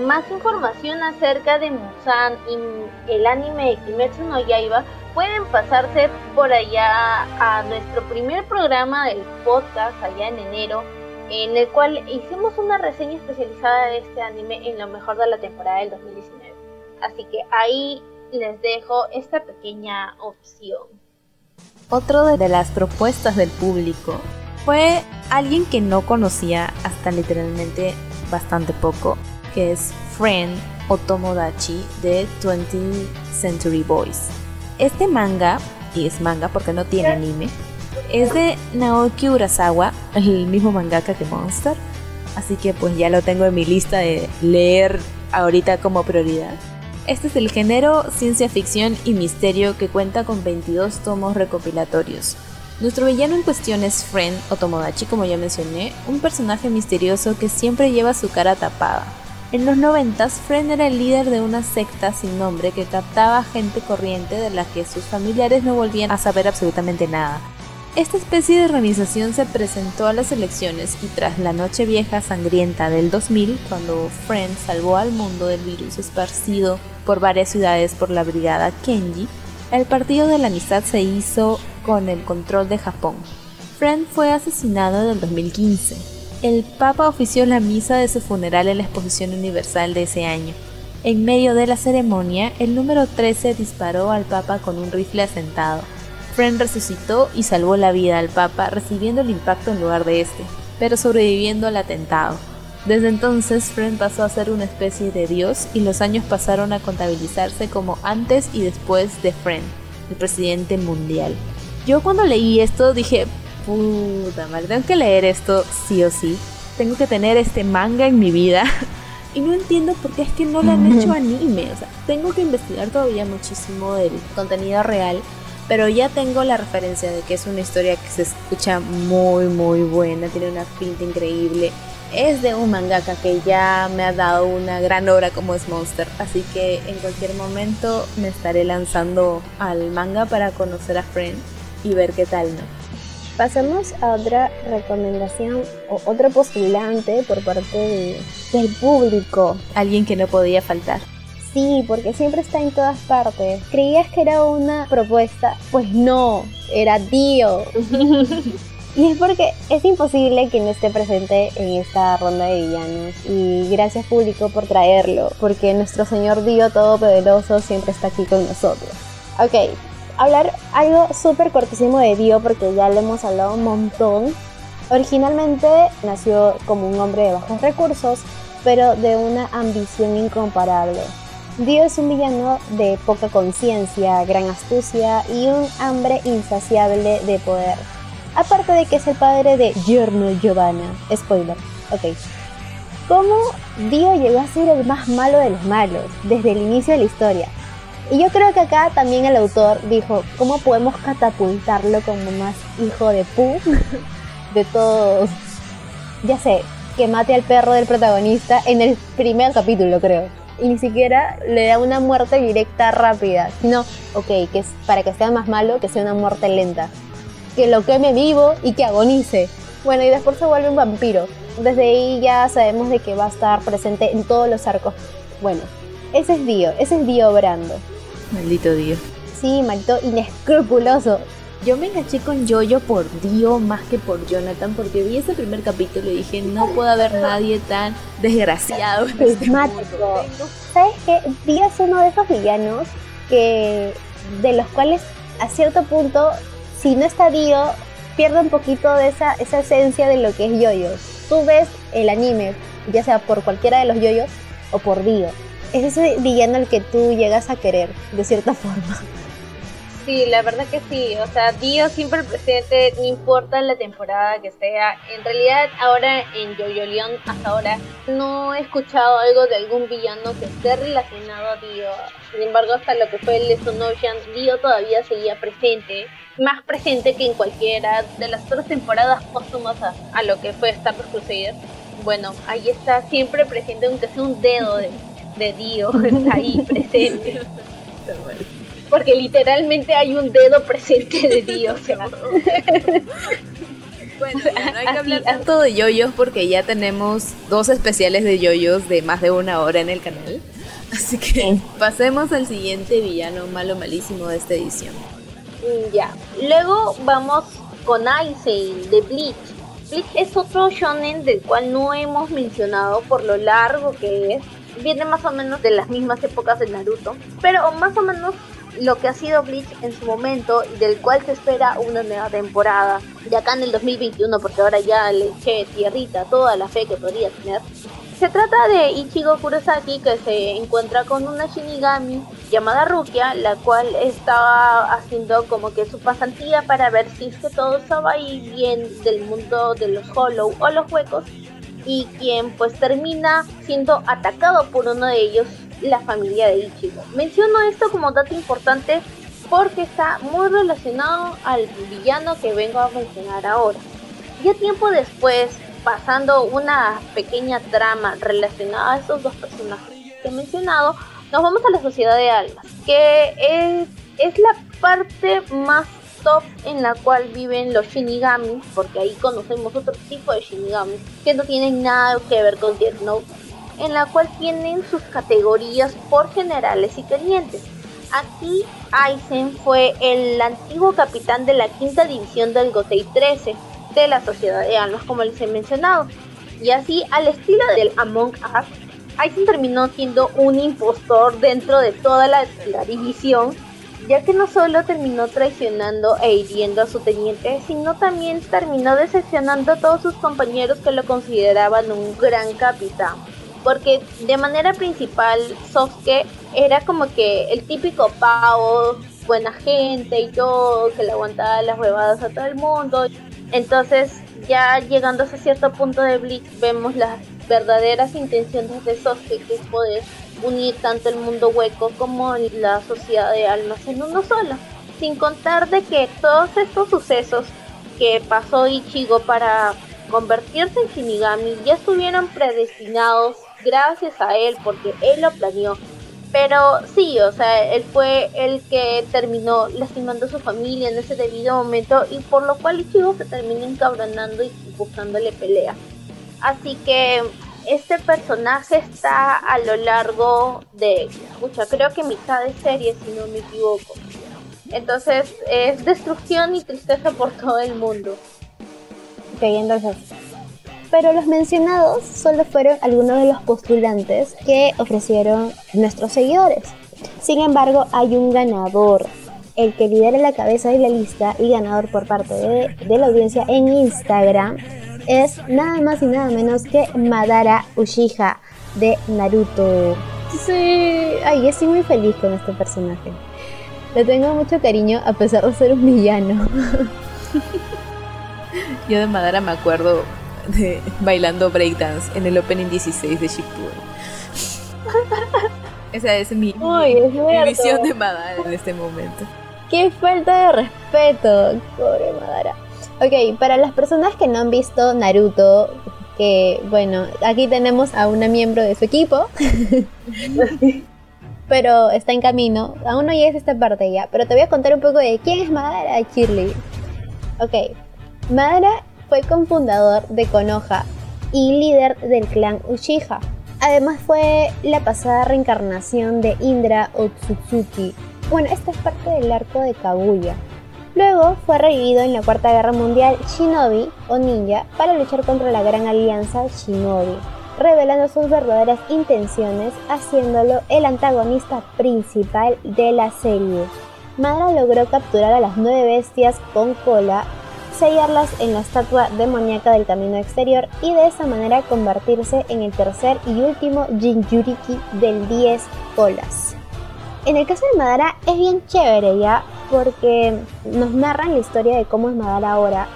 Más información acerca de Musan y el anime Kimetsu no Yaiba pueden pasarse por allá a nuestro primer programa del podcast allá en enero en el cual hicimos una reseña especializada de este anime en lo mejor de la temporada del 2019. Así que ahí les dejo esta pequeña opción. Otro de las propuestas del público fue alguien que no conocía hasta literalmente bastante poco, que es Friend o Tomodachi de 20th Century Boys. Este manga, y es manga porque no tiene anime, es de Naoki Urasawa, el mismo mangaka que Monster. Así que pues ya lo tengo en mi lista de leer ahorita como prioridad. Este es el género ciencia ficción y misterio que cuenta con 22 tomos recopilatorios. Nuestro villano en cuestión es Friend o Tomodachi, como ya mencioné, un personaje misterioso que siempre lleva su cara tapada. En los 90, Friend era el líder de una secta sin nombre que captaba gente corriente de la que sus familiares no volvían a saber absolutamente nada. Esta especie de organización se presentó a las elecciones y tras la noche vieja sangrienta del 2000, cuando Friend salvó al mundo del virus esparcido por varias ciudades por la brigada Kenji, el partido de la amistad se hizo con el control de Japón. Friend fue asesinado en el 2015. El Papa ofició la misa de su funeral en la Exposición Universal de ese año. En medio de la ceremonia, el número 13 disparó al Papa con un rifle asentado. Friend resucitó y salvó la vida al Papa recibiendo el impacto en lugar de este, pero sobreviviendo al atentado. Desde entonces, Friend pasó a ser una especie de dios y los años pasaron a contabilizarse como antes y después de Friend, el presidente mundial. Yo cuando leí esto dije, puta madre, tengo que leer esto sí o sí. Tengo que tener este manga en mi vida. y no entiendo por qué es que no lo han hecho anime. O sea, tengo que investigar todavía muchísimo del contenido real pero ya tengo la referencia de que es una historia que se escucha muy muy buena, tiene una pinta increíble. Es de un mangaka que ya me ha dado una gran obra como es Monster, así que en cualquier momento me estaré lanzando al manga para conocer a Friend y ver qué tal, ¿no? Pasamos a otra recomendación o otro postulante por parte del público. Alguien que no podía faltar. Sí, porque siempre está en todas partes. ¿Creías que era una propuesta? Pues no, era Dio. y es porque es imposible que no esté presente en esta ronda de villanos. Y gracias público por traerlo, porque nuestro señor Dio Todopoderoso siempre está aquí con nosotros. Ok, hablar algo súper cortísimo de Dio porque ya le hemos hablado un montón. Originalmente nació como un hombre de bajos recursos, pero de una ambición incomparable. Dio es un villano de poca conciencia, gran astucia y un hambre insaciable de poder. Aparte de que es el padre de Giorno Giovanna. Spoiler. Ok. ¿Cómo Dio llegó a ser el más malo de los malos desde el inicio de la historia? Y yo creo que acá también el autor dijo, ¿cómo podemos catapultarlo como más hijo de pu de todos? Ya sé, que mate al perro del protagonista en el primer capítulo, creo y ni siquiera le da una muerte directa rápida, sino, ok, que es para que sea más malo, que sea una muerte lenta, que lo queme vivo y que agonice. Bueno, y después se vuelve un vampiro. Desde ahí ya sabemos de que va a estar presente en todos los arcos. Bueno, ese es Dio, ese es Dio Brando. Maldito Dio. Sí, maldito inescrupuloso. Yo me enganché con Jojo por Dio más que por Jonathan porque vi ese primer capítulo y dije no puede haber nadie tan desgraciado. Este ¿Sabes qué? Dio es uno de esos villanos que de los cuales a cierto punto si no está Dio pierde un poquito de esa, esa esencia de lo que es Yoyo. Tú ves el anime, ya sea por cualquiera de los Yoyos o por Dio. Es ese villano al que tú llegas a querer, de cierta forma. Sí, la verdad que sí. O sea, Dio siempre presente, no importa la temporada que sea. En realidad, ahora en Yo-Yo Leon, hasta ahora, no he escuchado algo de algún villano que esté relacionado a Dio. Sin embargo, hasta lo que fue el Lesson Ocean, Dio todavía seguía presente. Más presente que en cualquiera de las otras temporadas póstumas a, a lo que fue Star Wars Crusader. Bueno, ahí está siempre presente, aunque sea un dedo de, de Dio, está ahí presente. Porque literalmente hay un dedo presente de Dios. Bueno, no hay que hablar tanto de yoyos porque ya tenemos dos especiales de yoyos de más de una hora en el canal. Así que pasemos al siguiente villano malo malísimo de esta edición. Mm, ya. Luego vamos con Aizen de Bleach. Bleach es otro shonen del cual no hemos mencionado por lo largo que es. Viene más o menos de las mismas épocas de Naruto, pero más o menos lo que ha sido Bleach en su momento y del cual se espera una nueva temporada. De acá en el 2021, porque ahora ya le eché tierrita toda la fe que podría tener. Se trata de Ichigo Kurosaki que se encuentra con una Shinigami llamada Rukia, la cual estaba haciendo como que su pasantía para ver si es que todo estaba ahí bien del mundo de los Hollow o los huecos y quien pues termina siendo atacado por uno de ellos la familia de Ichigo. Menciono esto como dato importante porque está muy relacionado al villano que vengo a mencionar ahora. Ya tiempo después, pasando una pequeña trama relacionada a estos dos personajes que he mencionado, nos vamos a la Sociedad de Almas, que es, es la parte más top en la cual viven los Shinigami, porque ahí conocemos otro tipo de Shinigami que no tienen nada que ver con Death Note en la cual tienen sus categorías por generales y tenientes. Aquí Aizen fue el antiguo capitán de la quinta división del Gotei 13 de la Sociedad de Almas, como les he mencionado. Y así, al estilo del Among Us, Aizen terminó siendo un impostor dentro de toda la, la división, ya que no solo terminó traicionando e hiriendo a su teniente, sino también terminó decepcionando a todos sus compañeros que lo consideraban un gran capitán porque de manera principal Sosuke era como que el típico pavo, buena gente y todo, que le aguantaba las huevadas a todo el mundo. Entonces, ya llegando a ese cierto punto de Bleach, vemos las verdaderas intenciones de Sosuke, que es poder unir tanto el mundo hueco como la sociedad de almas en uno solo. Sin contar de que todos estos sucesos que pasó Ichigo para convertirse en Shinigami ya estuvieron predestinados gracias a él porque él lo planeó. Pero sí, o sea, él fue el que terminó lastimando a su familia en ese debido momento y por lo cual Ichigo se termina encabronando y buscándole pelea. Así que este personaje está a lo largo de, escucha, creo que mitad de serie si no me equivoco. Entonces es destrucción y tristeza por todo el mundo. Ok, entonces pero los mencionados solo fueron algunos de los postulantes que ofrecieron nuestros seguidores. Sin embargo, hay un ganador, el que lidera la cabeza de la lista y ganador por parte de, la audiencia en Instagram es nada más y nada menos que Madara Uchiha de Naruto. Sí, ay, estoy muy feliz con este personaje. Le tengo mucho cariño a pesar de ser un villano. Yo de Madara me acuerdo de bailando breakdance en el Opening 16 de Shippuden. Esa es mi, visión de Madara en este momento. Qué falta de respeto, pobre Madara. Ok, para las personas que no han visto Naruto, que bueno, aquí tenemos a una miembro de su equipo, pero está en camino. Aún no llegues a esta parte ya, pero te voy a contar un poco de quién es Madara Shirley. Ok, Madara fue cofundador de Konoha y líder del clan Uchiha. Además fue la pasada reencarnación de Indra Otsutsuki. Bueno, esta es parte del arco de Kaguya. Luego fue revivido en la Cuarta Guerra Mundial Shinobi o Ninja para luchar contra la Gran Alianza Shinobi, revelando sus verdaderas intenciones, haciéndolo el antagonista principal de la serie. Madara logró capturar a las nueve bestias con cola sellarlas en la estatua demoníaca del camino exterior y de esa manera convertirse en el tercer y último Jinjuriki del 10 colas. En el caso de Madara es bien chévere ya, porque nos narran la historia de cómo es Madara ahora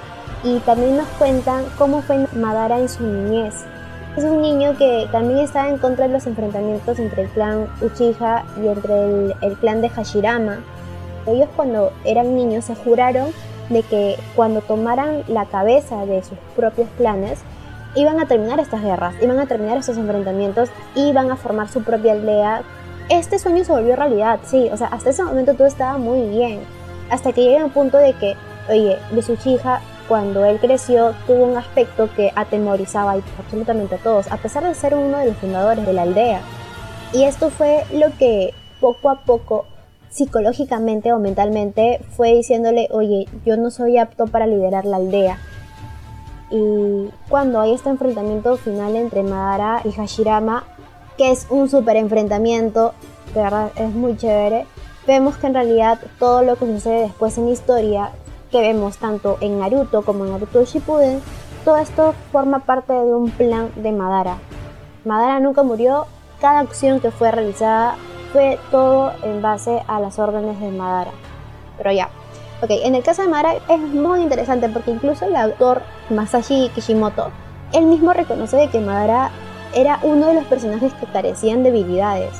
y también nos cuentan cómo fue Madara en su niñez. Es un niño que también estaba en contra de los enfrentamientos entre el clan Uchiha y entre el, el clan de Hashirama. Ellos cuando eran niños se juraron de que cuando tomaran la cabeza de sus propios clanes, iban a terminar estas guerras, iban a terminar estos enfrentamientos, iban a formar su propia aldea. Este sueño se volvió realidad, sí, o sea, hasta ese momento todo estaba muy bien. Hasta que llega un punto de que, oye, de su hija, cuando él creció, tuvo un aspecto que atemorizaba absolutamente a todos, a pesar de ser uno de los fundadores de la aldea. Y esto fue lo que poco a poco psicológicamente o mentalmente fue diciéndole, oye, yo no soy apto para liderar la aldea. Y cuando hay este enfrentamiento final entre Madara y Hashirama, que es un super enfrentamiento, de verdad es muy chévere, vemos que en realidad todo lo que sucede después en historia, que vemos tanto en Naruto como en Naruto Shippuden, todo esto forma parte de un plan de Madara. Madara nunca murió, cada acción que fue realizada fue todo en base a las órdenes de Madara. Pero ya. Ok, en el caso de Madara es muy interesante porque incluso el autor Masashi Kishimoto, él mismo reconoce de que Madara era uno de los personajes que carecían de habilidades.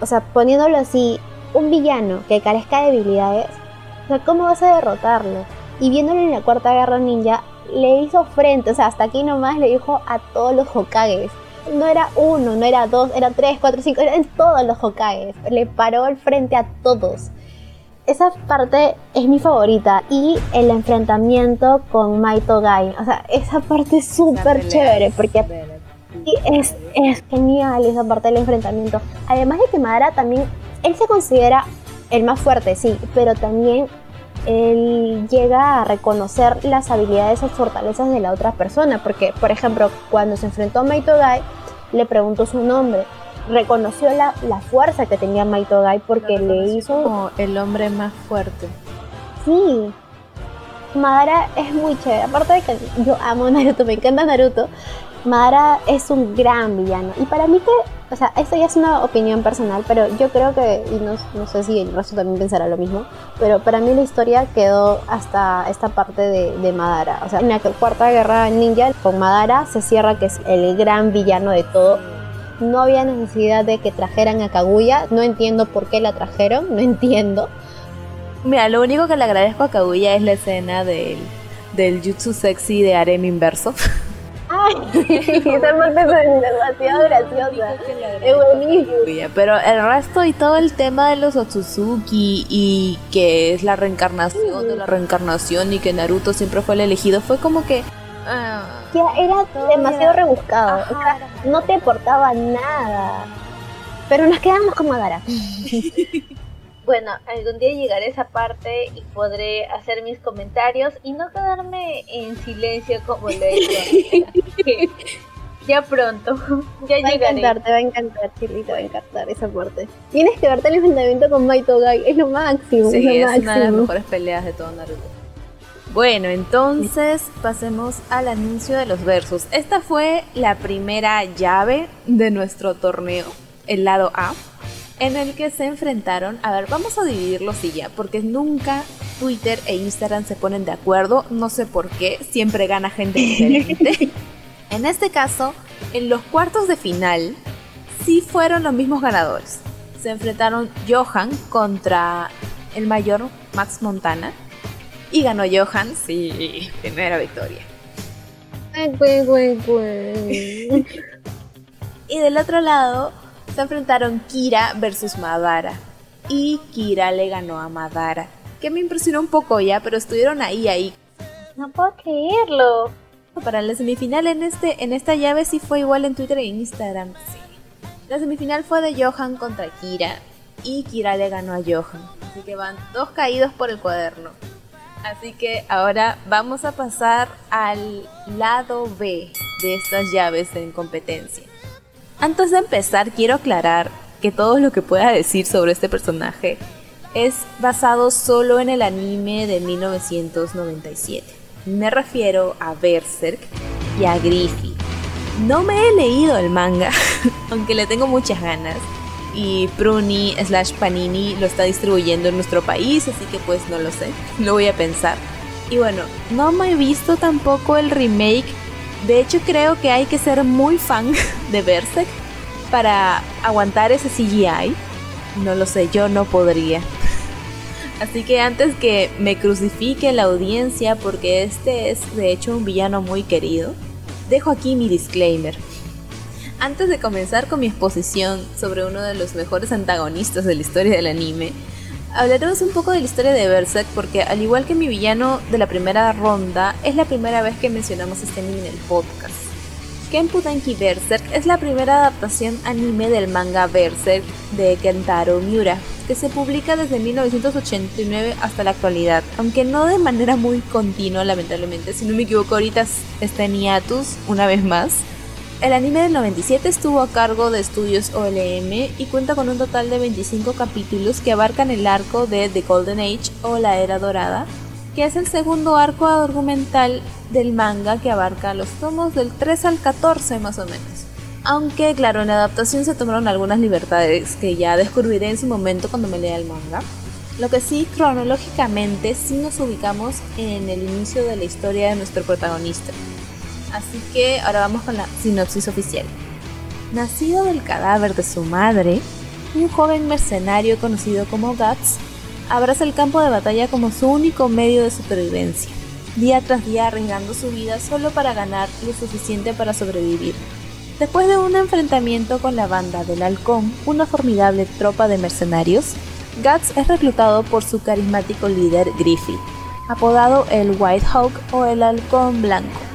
O sea, poniéndolo así, un villano que carezca de habilidades, o ¿cómo vas a derrotarlo? Y viéndolo en la Cuarta Guerra Ninja, le hizo frente, o sea, hasta aquí nomás le dijo a todos los Hokages no era uno, no era dos, era tres, cuatro, cinco, eran todos los Hokages. Le paró al frente a todos. Esa parte es mi favorita. Y el enfrentamiento con Maito Gai. O sea, esa parte es súper chévere porque es, es genial esa parte del enfrentamiento. Además de que Madara también, él se considera el más fuerte, sí, pero también él llega a reconocer las habilidades o fortalezas de la otra persona, porque por ejemplo cuando se enfrentó a Maitogai le preguntó su nombre, reconoció la, fuerza que tenía Maitogai porque le hizo como el hombre más fuerte. Sí, Madara es muy chévere, aparte de que yo amo Naruto, me encanta Naruto, Madara es un gran villano. Y para mí que, o sea, esto ya es una opinión personal, pero yo creo que, y no, no sé si el resto también pensará lo mismo, pero para mí la historia quedó hasta esta parte de, de Madara. O sea, en la cuarta guerra ninja con Madara se cierra que es el gran villano de todo. No había necesidad de que trajeran a Kaguya, no entiendo por qué la trajeron, no entiendo. Mira, lo único que le agradezco a Kaguya es la escena del, del jutsu sexy de Arem inverso. Ay, esa parte es demasiado graciosa. Es buenísimo. Pero el resto y todo el tema de los Otsutsuki y que es la reencarnación de la reencarnación y que Naruto siempre fue el elegido, fue como que. Ah, era demasiado rebuscado. no te aportaba nada. Pero nos quedamos como Dara. bueno, algún día llegaré a esa parte y podré hacer mis comentarios y no quedarme en silencio como lo he hecho. ya pronto, ya va llegaré. A encantar, te va a encantar, Chili, te va a encantar esa parte. Tienes que verte el enfrentamiento con Maito Gai, es lo máximo. Sí, es, lo es una de las mejores peleas de todo Naruto. Bueno, entonces pasemos al anuncio de los versos. Esta fue la primera llave de nuestro torneo, el lado A en el que se enfrentaron, a ver, vamos a dividirlo así ya, porque nunca Twitter e Instagram se ponen de acuerdo, no sé por qué, siempre gana gente diferente. en este caso, en los cuartos de final, sí fueron los mismos ganadores. Se enfrentaron Johan contra el mayor Max Montana y ganó Johan, sí, primera victoria. y del otro lado, se enfrentaron Kira versus Madara. Y Kira le ganó a Madara. Que me impresionó un poco ya, pero estuvieron ahí, ahí. No puedo creerlo. Para la semifinal en, este, en esta llave sí fue igual en Twitter e Instagram. Sí. La semifinal fue de Johan contra Kira. Y Kira le ganó a Johan. Así que van dos caídos por el cuaderno. Así que ahora vamos a pasar al lado B de estas llaves en competencia. Antes de empezar, quiero aclarar que todo lo que pueda decir sobre este personaje es basado solo en el anime de 1997. Me refiero a Berserk y a Griffith. No me he leído el manga, aunque le tengo muchas ganas. y Pruni slash Panini lo está distribuyendo en nuestro país, así que pues no lo sé, lo voy a pensar. Y bueno, no me he visto tampoco el remake, de hecho creo que hay que ser muy fan de Berserk para aguantar ese CGI. No lo sé, yo no podría. Así que antes que me crucifique la audiencia porque este es de hecho un villano muy querido, dejo aquí mi disclaimer. Antes de comenzar con mi exposición sobre uno de los mejores antagonistas de la historia del anime, hablaremos un poco de la historia de Berserk porque al igual que mi villano de la primera ronda, es la primera vez que mencionamos este anime en el podcast. Kenputenki Berserk es la primera adaptación anime del manga Berserk de Kentaro Miura, que se publica desde 1989 hasta la actualidad, aunque no de manera muy continua lamentablemente, si no me equivoco ahorita está en hiatus una vez más. El anime del 97 estuvo a cargo de estudios OLM y cuenta con un total de 25 capítulos que abarcan el arco de The Golden Age o la Era Dorada, que es el segundo arco argumental del manga que abarca los tomos del 3 al 14 más o menos. Aunque claro, en la adaptación se tomaron algunas libertades que ya descubriré en su momento cuando me lea el manga. Lo que sí, cronológicamente, sí nos ubicamos en el inicio de la historia de nuestro protagonista, Así que ahora vamos con la sinopsis oficial. Nacido del cadáver de su madre, un joven mercenario conocido como Guts abraza el campo de batalla como su único medio de supervivencia, día tras día arriesgando su vida solo para ganar lo suficiente para sobrevivir. Después de un enfrentamiento con la banda del Halcón, una formidable tropa de mercenarios, Guts es reclutado por su carismático líder Griffith, apodado el White Hawk o el Halcón Blanco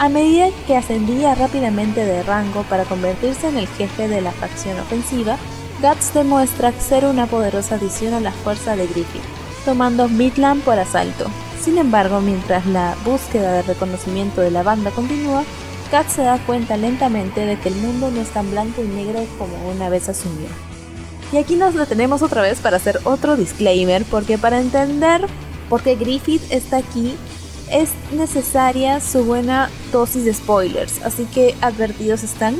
a medida que ascendía rápidamente de rango para convertirse en el jefe de la facción ofensiva, Guts demuestra ser una poderosa adición a la fuerza de Griffith, tomando Midland por asalto. Sin embargo, mientras la búsqueda de reconocimiento de la banda continúa, Guts se da cuenta lentamente de que el mundo no es tan blanco y negro como una vez asumió. Y aquí nos detenemos otra vez para hacer otro disclaimer, porque para entender por qué Griffith está aquí, es necesaria su buena dosis de spoilers, así que advertidos están.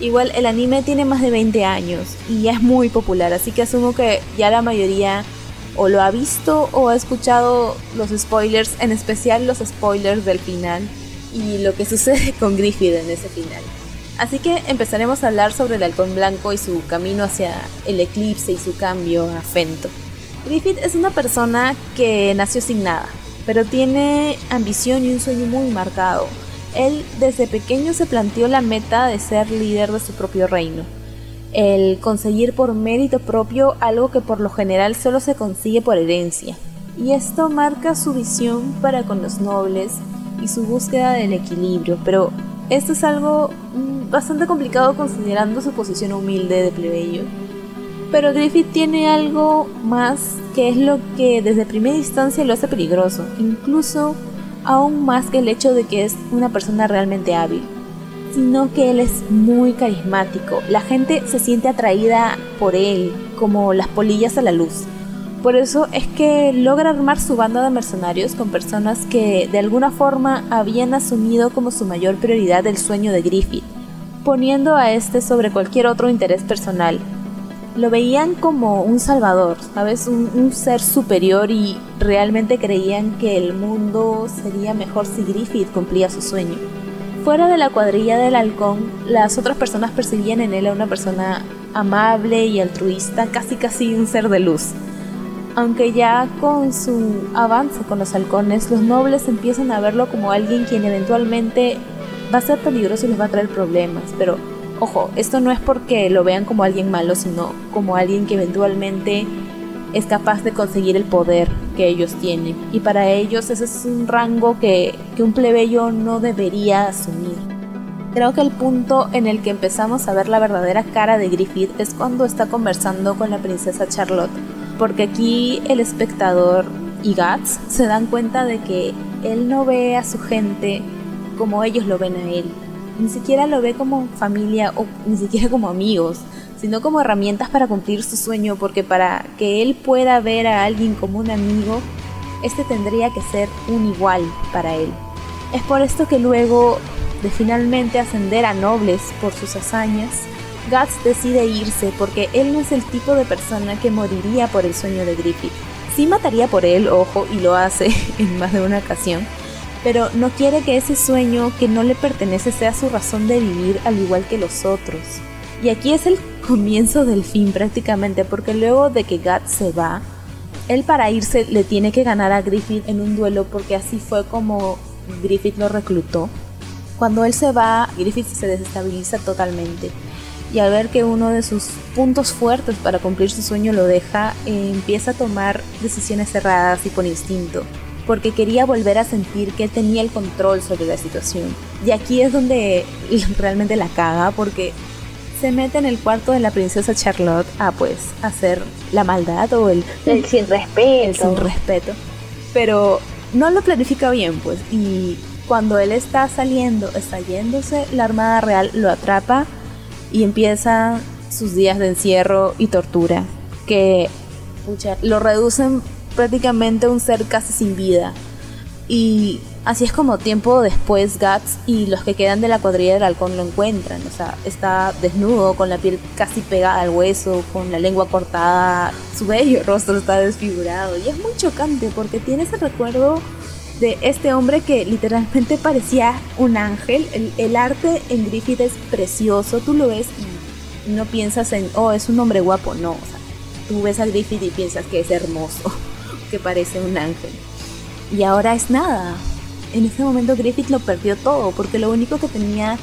Igual el anime tiene más de 20 años y es muy popular, así que asumo que ya la mayoría o lo ha visto o ha escuchado los spoilers, en especial los spoilers del final y lo que sucede con Griffith en ese final. Así que empezaremos a hablar sobre el halcón blanco y su camino hacia el eclipse y su cambio a Fento. Griffith es una persona que nació sin nada, pero tiene ambición y un sueño muy marcado. Él desde pequeño se planteó la meta de ser líder de su propio reino, el conseguir por mérito propio algo que por lo general solo se consigue por herencia. Y esto marca su visión para con los nobles y su búsqueda del equilibrio, pero esto es algo mm, bastante complicado considerando su posición humilde de plebeyo. Pero Griffith tiene algo más que es lo que desde primera instancia lo hace peligroso, incluso aún más que el hecho de que es una persona realmente hábil, sino que él es muy carismático. La gente se siente atraída por él, como las polillas a la luz. Por eso es que logra armar su banda de mercenarios con personas que de alguna forma habían asumido como su mayor prioridad el sueño de Griffith, poniendo a este sobre cualquier otro interés personal, lo veían como un salvador, ¿sabes? Un, un, ser superior y realmente creían que el mundo sería mejor si Griffith cumplía su sueño. Fuera de la cuadrilla del halcón, las otras personas percibían en él a una persona amable y altruista, casi casi un ser de luz. Aunque ya con su avance con los halcones, los nobles empiezan a verlo como alguien quien eventualmente va a ser peligroso y les va a traer problemas, pero Ojo, esto no es porque lo vean como alguien malo, sino como alguien que eventualmente es capaz de conseguir el poder que ellos tienen. Y para ellos ese es un rango que, que un plebeyo no debería asumir. Creo que el punto en el que empezamos a ver la verdadera cara de Griffith es cuando está conversando con la princesa Charlotte, porque aquí el espectador y Guts se dan cuenta de que él no ve a su gente como ellos lo ven a él ni siquiera lo ve como familia o ni siquiera como amigos, sino como herramientas para cumplir su sueño, porque para que él pueda ver a alguien como un amigo, este tendría que ser un igual para él. Es por esto que luego de finalmente ascender a nobles por sus hazañas, Guts decide irse porque él no es el tipo de persona que moriría por el sueño de Griffith. Sí mataría por él, ojo, y lo hace en más de una ocasión, pero no quiere que ese sueño que no le pertenece sea su razón de vivir al igual que los otros. Y aquí es el comienzo del fin prácticamente, porque luego de que Guts se va, él para irse le tiene que ganar a Griffith en un duelo porque así fue como Griffith lo reclutó. Cuando él se va, Griffith se desestabiliza totalmente y al ver que uno de sus puntos fuertes para cumplir su sueño lo deja, eh, empieza a tomar decisiones cerradas y por instinto, porque quería volver a sentir que él tenía el control sobre la situación. Y aquí es donde realmente la caga, porque se mete en el cuarto de la princesa Charlotte a pues hacer la maldad o el, el sin respeto. El sin respeto. Pero no lo planifica bien, pues, y cuando él está saliendo, está yéndose, la Armada Real lo atrapa y empieza sus días de encierro y tortura, que lo reducen prácticamente un ser casi sin vida. Y así es como tiempo después Guts y los que quedan de la cuadrilla del halcón lo encuentran. O sea, está desnudo, con la piel casi pegada al hueso, con la lengua cortada, su bello rostro está desfigurado. Y es muy chocante porque tiene ese recuerdo de este hombre que literalmente parecía un ángel. El, arte en Griffith es precioso, tú lo ves y no piensas en, oh, es un hombre guapo, no, o sea, tú ves a Griffith y piensas que es hermoso, que parece un ángel. Y ahora es nada. En ese momento Griffith lo perdió todo porque lo único que tenía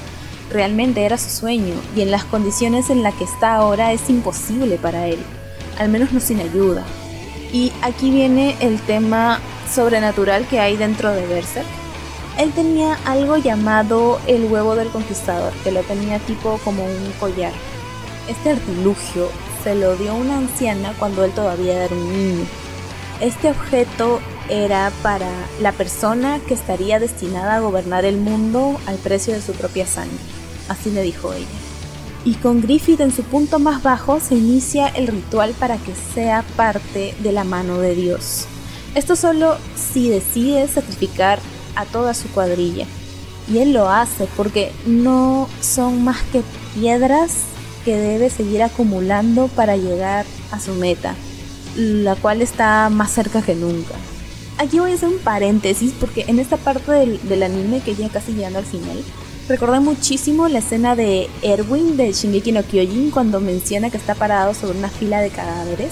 realmente era su sueño y en las condiciones en las que está ahora es imposible para él, al menos no sin ayuda. Y aquí viene el tema sobrenatural que hay dentro de Berserk. Él tenía algo llamado el huevo del conquistador, que lo tenía tipo como un collar. Este artilugio se lo dio una anciana cuando él todavía era un niño. Este objeto era para la persona que estaría destinada a gobernar el mundo al precio de su propia sangre. Así le dijo ella. Y con Griffith en su punto más bajo se inicia el ritual para que sea parte de la mano de Dios. Esto solo si decide sacrificar a toda su cuadrilla. Y él lo hace porque no son más que piedras que debe seguir acumulando para llegar a su meta, la cual está más cerca que nunca. Aquí voy a hacer un paréntesis porque en esta parte del, anime que ya casi llegando al final, recordé muchísimo la escena de Erwin de Shingeki no Kyojin cuando menciona que está parado sobre una fila de cadáveres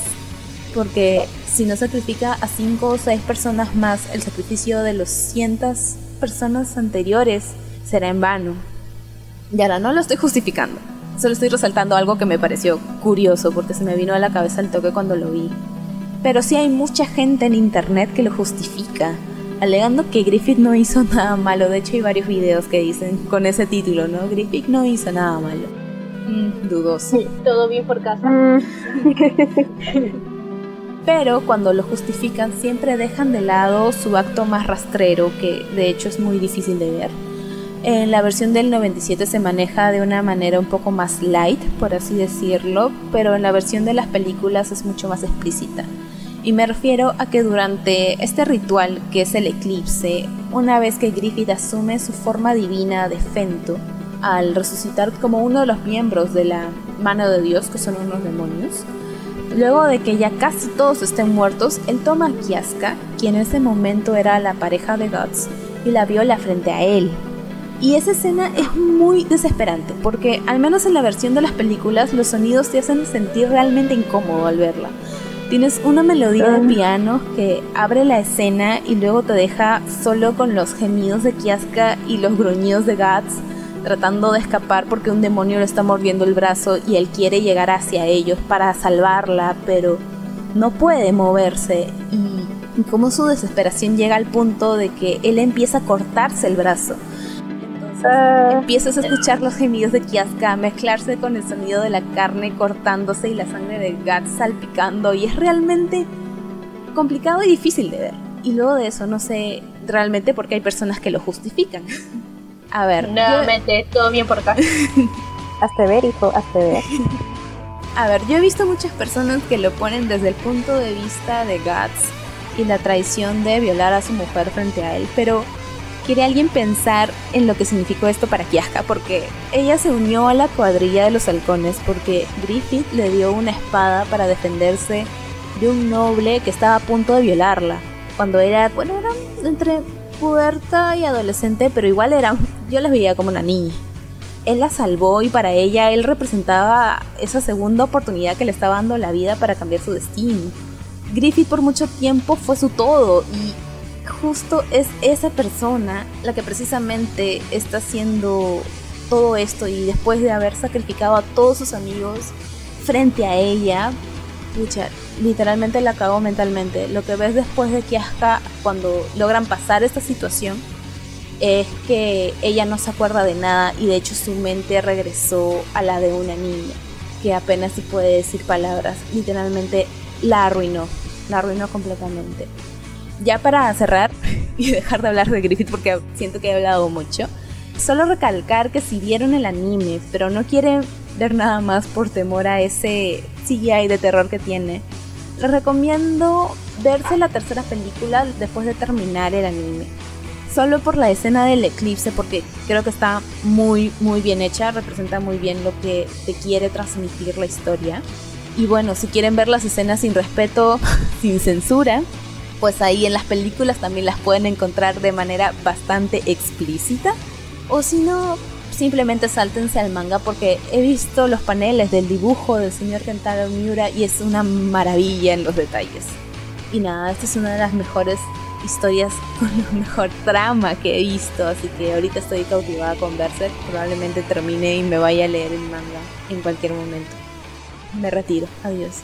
porque si no sacrifica a cinco o seis personas más, el sacrificio de los cientos personas anteriores será en vano. Y ahora no lo estoy justificando, solo estoy resaltando algo que me pareció curioso porque se me vino a la cabeza el toque cuando lo vi. Pero sí hay mucha gente en internet que lo justifica, alegando que Griffith no hizo nada malo. De hecho hay varios videos que dicen con ese título, ¿no? Griffith no hizo nada malo. Mm, dudoso. Todo bien por casa. Mm. pero cuando lo justifican siempre dejan de lado su acto más rastrero, que de hecho es muy difícil de ver. En la versión del 97 se maneja de una manera un poco más light, por así decirlo, pero en la versión de las películas es mucho más explícita. Y me refiero a que durante este ritual, que es el eclipse, una vez que Griffith asume su forma divina de Fento, al resucitar como uno de los miembros de la mano de Dios, que son unos demonios, Luego de que ya casi todos estén muertos, él toma a Kiaska, quien en ese momento era la pareja de Guts, y la viola frente a él. Y esa escena es muy desesperante, porque al menos en la versión de las películas los sonidos te hacen sentir realmente incómodo al verla. Tienes una melodía de ah. piano que abre la escena y luego te deja solo con los gemidos de Kiaska y los gruñidos de Guts tratando de escapar porque un demonio le está mordiendo el brazo y él quiere llegar hacia ellos para salvarla, pero no puede moverse y como su desesperación llega al punto de que él empieza a cortarse el brazo. Ah. empiezas a escuchar los gemidos de Kiaska mezclarse con el sonido de la carne cortándose y la sangre de Gat salpicando y es realmente complicado y difícil de ver. Y luego de eso no sé realmente por qué hay personas que lo justifican. A ver. Nuevamente, todo bien por acá. hazte ver, hijo, hazte ver. A ver, yo he visto muchas personas que lo ponen desde el punto de vista de Guts y la traición de violar a su mujer frente a él, pero ¿Quiere alguien pensar en lo que significó esto para Kiaska? Porque ella se unió a la cuadrilla de los halcones porque Griffith le dio una espada para defenderse de un noble que estaba a punto de violarla. Cuando era, bueno, era entre puberta y adolescente, pero igual era, yo la veía como una niña. Él la salvó y para ella él representaba esa segunda oportunidad que le estaba dando la vida para cambiar su destino. Griffith por mucho tiempo fue su todo y justo es esa persona la que precisamente está haciendo todo esto y después de haber sacrificado a todos sus amigos frente a ella, literalmente la cagó mentalmente. Lo que ves después de Kiaska cuando logran pasar esta situación es que ella no se acuerda de nada y de hecho su mente regresó a la de una niña que apenas si puede decir palabras. Literalmente la arruinó, la arruinó completamente ya para cerrar y dejar de hablar de Griffith porque siento que he hablado mucho, solo recalcar que si vieron el anime, pero no quieren ver nada más por temor a ese CGI de terror que tiene, les recomiendo verse la tercera película después de terminar el anime. Solo por la escena del eclipse, porque creo que está muy, muy bien hecha, representa muy bien lo que te quiere transmitir la historia. Y bueno, si quieren ver las escenas sin respeto, sin censura, pues ahí en las películas también las pueden encontrar de manera bastante explícita. O si no, simplemente sáltense al manga porque he visto los paneles del dibujo del señor Kentaro Miura y es una maravilla en los detalles. Y nada, esta es una de las mejores historias con la mejor trama que he visto, así que ahorita estoy cautivada con Berserk, probablemente termine y me vaya a leer el manga en cualquier momento. Me retiro, adiós.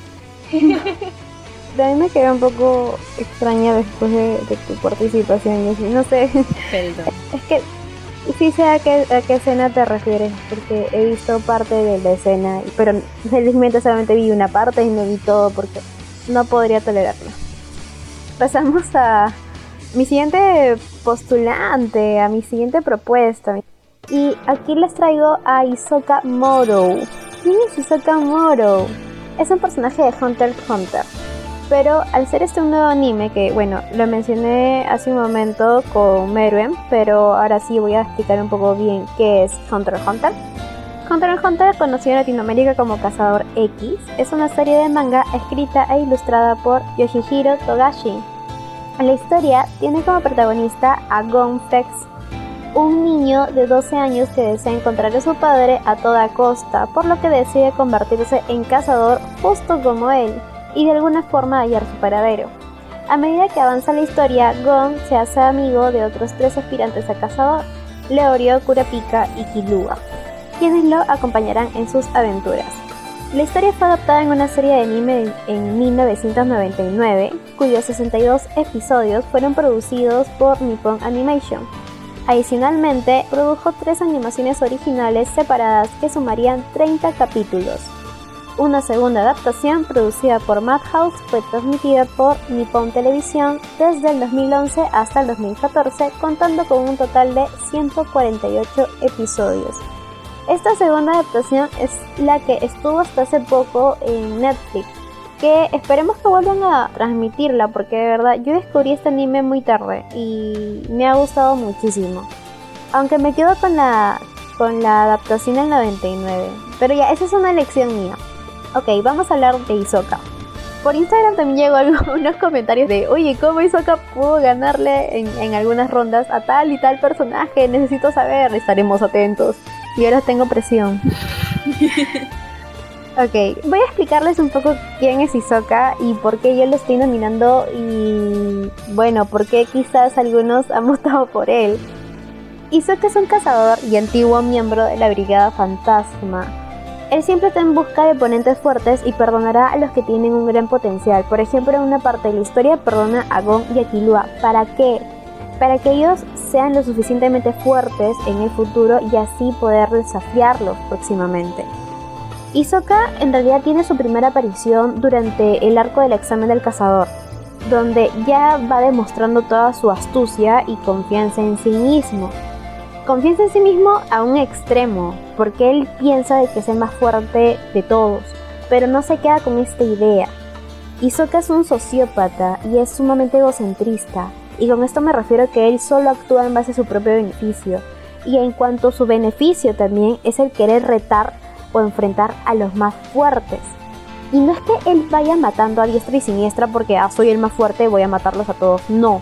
también me quedé un poco extraña después de, tu participación. No sé. Es que sí sé a qué, a qué escena te refieres, porque he visto parte de la escena, pero felizmente solamente vi una parte y no vi todo porque no podría tolerarlo. Pasamos a mi siguiente postulante, a mi siguiente propuesta. Y aquí les traigo a Isoka Moro. ¿Quién es Isoka Moro? Es un personaje de Hunter x Hunter pero al ser este un nuevo anime, que bueno, lo mencioné hace un momento con Meruem, pero ahora sí voy a explicar un poco bien qué es Hunter x Hunter. Hunter x Hunter, conocido en Latinoamérica como Cazador X, es una serie de manga escrita e ilustrada por Yoshihiro Togashi. La historia tiene como protagonista a Gonflex, un niño de 12 años que desea encontrar a su padre a toda costa, por lo que decide convertirse en cazador justo como él y de alguna forma hallar su paradero. A medida que avanza la historia, Gon se hace amigo de otros tres aspirantes a cazador, Leorio, Kurapika y Kilua, quienes lo acompañarán en sus aventuras. La historia fue adaptada en una serie de anime en 1999, cuyos 62 episodios fueron producidos por Nippon Animation. Adicionalmente, produjo tres animaciones originales separadas que sumarían 30 capítulos. Una segunda adaptación producida por Madhouse fue transmitida por Nippon Televisión desde el 2011 hasta el 2014, contando con un total de 148 episodios. Esta segunda adaptación es la que estuvo hasta hace poco en Netflix, que esperemos que vuelvan a transmitirla porque de verdad yo descubrí este anime muy tarde y me ha gustado muchísimo. Aunque me quedo con la, con la adaptación del 99, pero ya, esa es una elección mía. Ok, vamos a hablar de Isoka. Por Instagram también llegó algunos comentarios de, oye, ¿cómo Isoka pudo ganarle en, algunas rondas a tal y tal personaje? Necesito saber, estaremos atentos. Y ahora tengo presión. ok, voy a explicarles un poco quién es Isoka y por qué yo lo estoy nominando y bueno, por qué quizás algunos han votado por él. Isoka es un cazador y antiguo miembro de la Brigada Fantasma, él siempre está en busca de oponentes fuertes y perdonará a los que tienen un gran potencial. Por ejemplo, en una parte de la historia perdona a Gon y a Killua. ¿Para qué? Para que ellos sean lo suficientemente fuertes en el futuro y así poder desafiarlos próximamente. Hisoka en realidad tiene su primera aparición durante el arco del examen del cazador, donde ya va demostrando toda su astucia y confianza en sí mismo confianza en sí mismo a un extremo, porque él piensa de que es el más fuerte de todos, pero no se queda con esta idea. Hisoka es un sociópata y es sumamente egocentrista. Y con esto me refiero que él solo actúa en base a su propio beneficio. Y en cuanto a su beneficio también es el querer retar o enfrentar a los más fuertes. Y no es que él vaya matando a diestra y siniestra porque ah, soy el más fuerte, voy a matarlos a todos. No.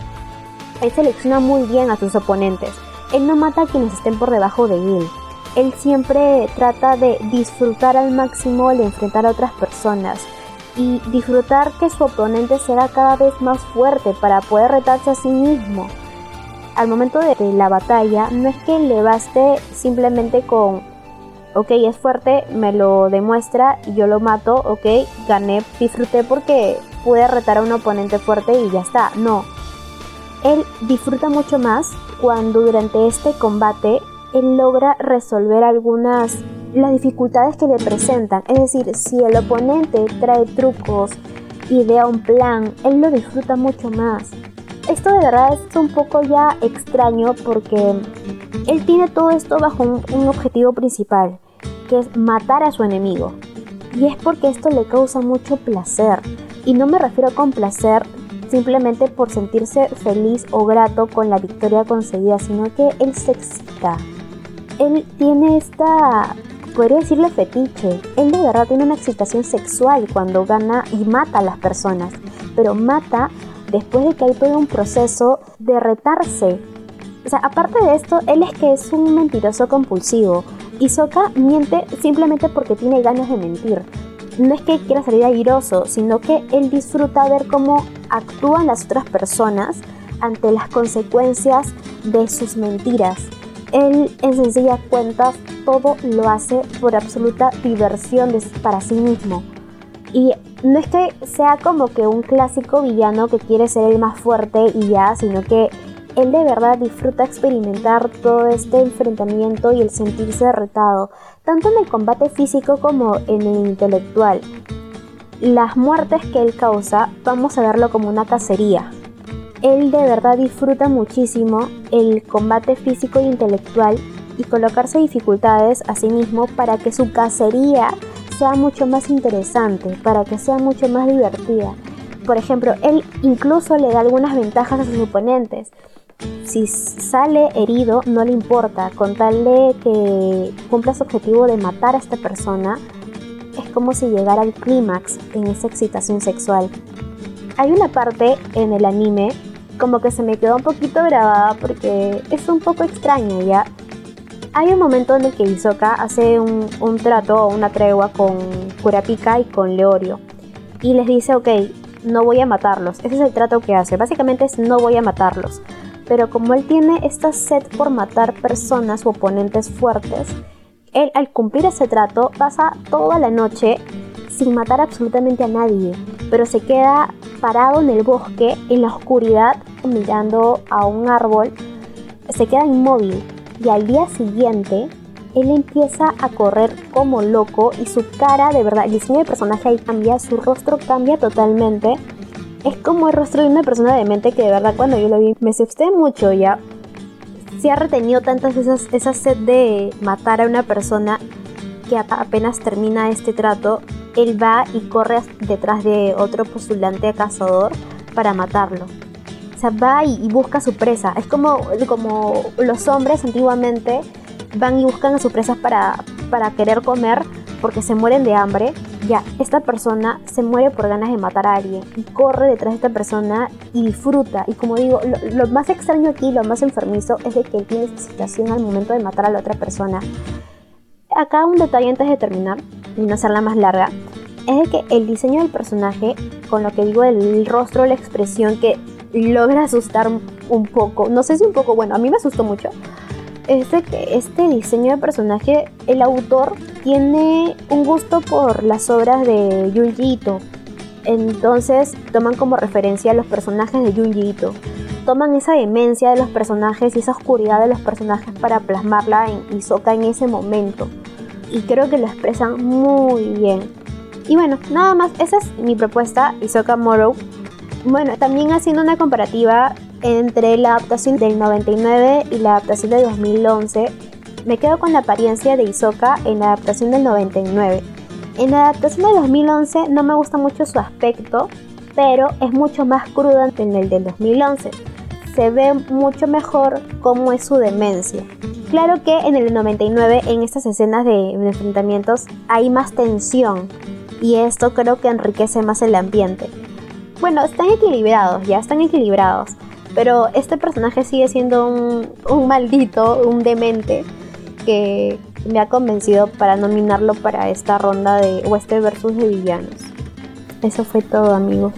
Él selecciona muy bien a sus oponentes. Él no mata a quienes estén por debajo de él. Él siempre trata de disfrutar al máximo el enfrentar a otras personas y disfrutar que su oponente será cada vez más fuerte para poder retarse a sí mismo. Al momento de la batalla, no es que le baste simplemente con, ok, es fuerte, me lo demuestra y yo lo mato, ok, gané, disfruté porque pude retar a un oponente fuerte y ya está. No. Él disfruta mucho más cuando durante este combate él logra resolver algunas las dificultades que le presentan. Es decir, si el oponente trae trucos, idea un plan, él lo disfruta mucho más. Esto de verdad es un poco ya extraño porque él tiene todo esto bajo un, un objetivo principal, que es matar a su enemigo. Y es porque esto le causa mucho placer. Y no me refiero con placer simplemente por sentirse feliz o grato con la victoria conseguida, sino que él se excita. Él tiene esta podría decirle fetiche. Él de verdad tiene una excitación sexual cuando gana y mata a las personas, pero mata después de que hay todo un proceso de retarse. O sea, aparte de esto, él es que es un mentiroso compulsivo. Y Soka miente simplemente porque tiene ganas de mentir. No es que quiera salir airoso, sino que él disfruta ver cómo actúan las otras personas ante las consecuencias de sus mentiras. Él en sencilla cuenta todo lo hace por absoluta diversión para sí mismo. Y no es que sea como que un clásico villano que quiere ser el más fuerte y ya, sino que él de verdad disfruta experimentar todo este enfrentamiento y el sentirse retado, tanto en el combate físico como en el intelectual. Las muertes que él causa, vamos a verlo como una cacería, él de verdad disfruta muchísimo el combate físico e intelectual y colocarse dificultades a sí mismo para que su cacería sea mucho más interesante, para que sea mucho más divertida. Por ejemplo, él incluso le da algunas ventajas a sus oponentes. Si sale herido, no le importa, con tal de que cumpla su objetivo de matar a esta persona, es como si llegara al clímax en esa excitación sexual. Hay una parte en el anime como que se me quedó un poquito grabada porque es un poco extraño ya. Hay un momento en el que Hisoka hace un, trato o una tregua con Kurapika y con Leorio y les dice, ok, no voy a matarlos. Ese es el trato que hace. Básicamente es no voy a matarlos. Pero como él tiene esta sed por matar personas o oponentes fuertes, él al cumplir ese trato pasa toda la noche sin matar absolutamente a nadie, pero se queda parado en el bosque, en la oscuridad, mirando a un árbol, se queda inmóvil y al día siguiente él empieza a correr como loco y su cara de verdad, el diseño del personaje ahí cambia, su rostro cambia totalmente. Es como el rostro de una persona de mente que de verdad cuando yo lo vi me asusté mucho ya. Se ha retenido tantas veces esa sed de matar a una persona que apenas termina este trato, él va y corre detrás de otro postulante cazador para matarlo. O sea, va y, busca su presa. Es como, como los hombres antiguamente van y buscan a sus presas para, para querer comer porque se mueren de hambre. Ya, esta persona se muere por ganas de matar a alguien y corre detrás de esta persona y disfruta. Y como digo, lo, lo más extraño aquí, lo más enfermizo, es de que él tiene excitación al momento de matar a la otra persona acá un detalle antes de terminar y no hacerla más larga, es de que el diseño del personaje, con lo que digo el rostro, la expresión que logra asustar un poco, no sé si un poco, bueno, a mí me asustó mucho, es que este diseño de personaje, el autor tiene un gusto por las obras de Junji Ito. Entonces toman como referencia a los personajes de Junji Ito toman esa demencia de los personajes y esa oscuridad de los personajes para plasmarla en Isoka en ese momento. Y creo que lo expresan muy bien. Y bueno, nada más, esa es mi propuesta, Isoka Morrow. Bueno, también haciendo una comparativa entre la adaptación del 99 y la adaptación del 2011, me quedo con la apariencia de Isoka en la adaptación del 99. En la adaptación del 2011 no me gusta mucho su aspecto, pero es mucho más crudo en el del 2011 se ve mucho mejor cómo es su demencia. Claro que en el 99, en estas escenas de, enfrentamientos, hay más tensión y esto creo que enriquece más el ambiente. Bueno, están equilibrados, ya están equilibrados, pero este personaje sigue siendo un, maldito, un demente, que me ha convencido para nominarlo para esta ronda de Oeste versus de villanos. Eso fue todo, amigos.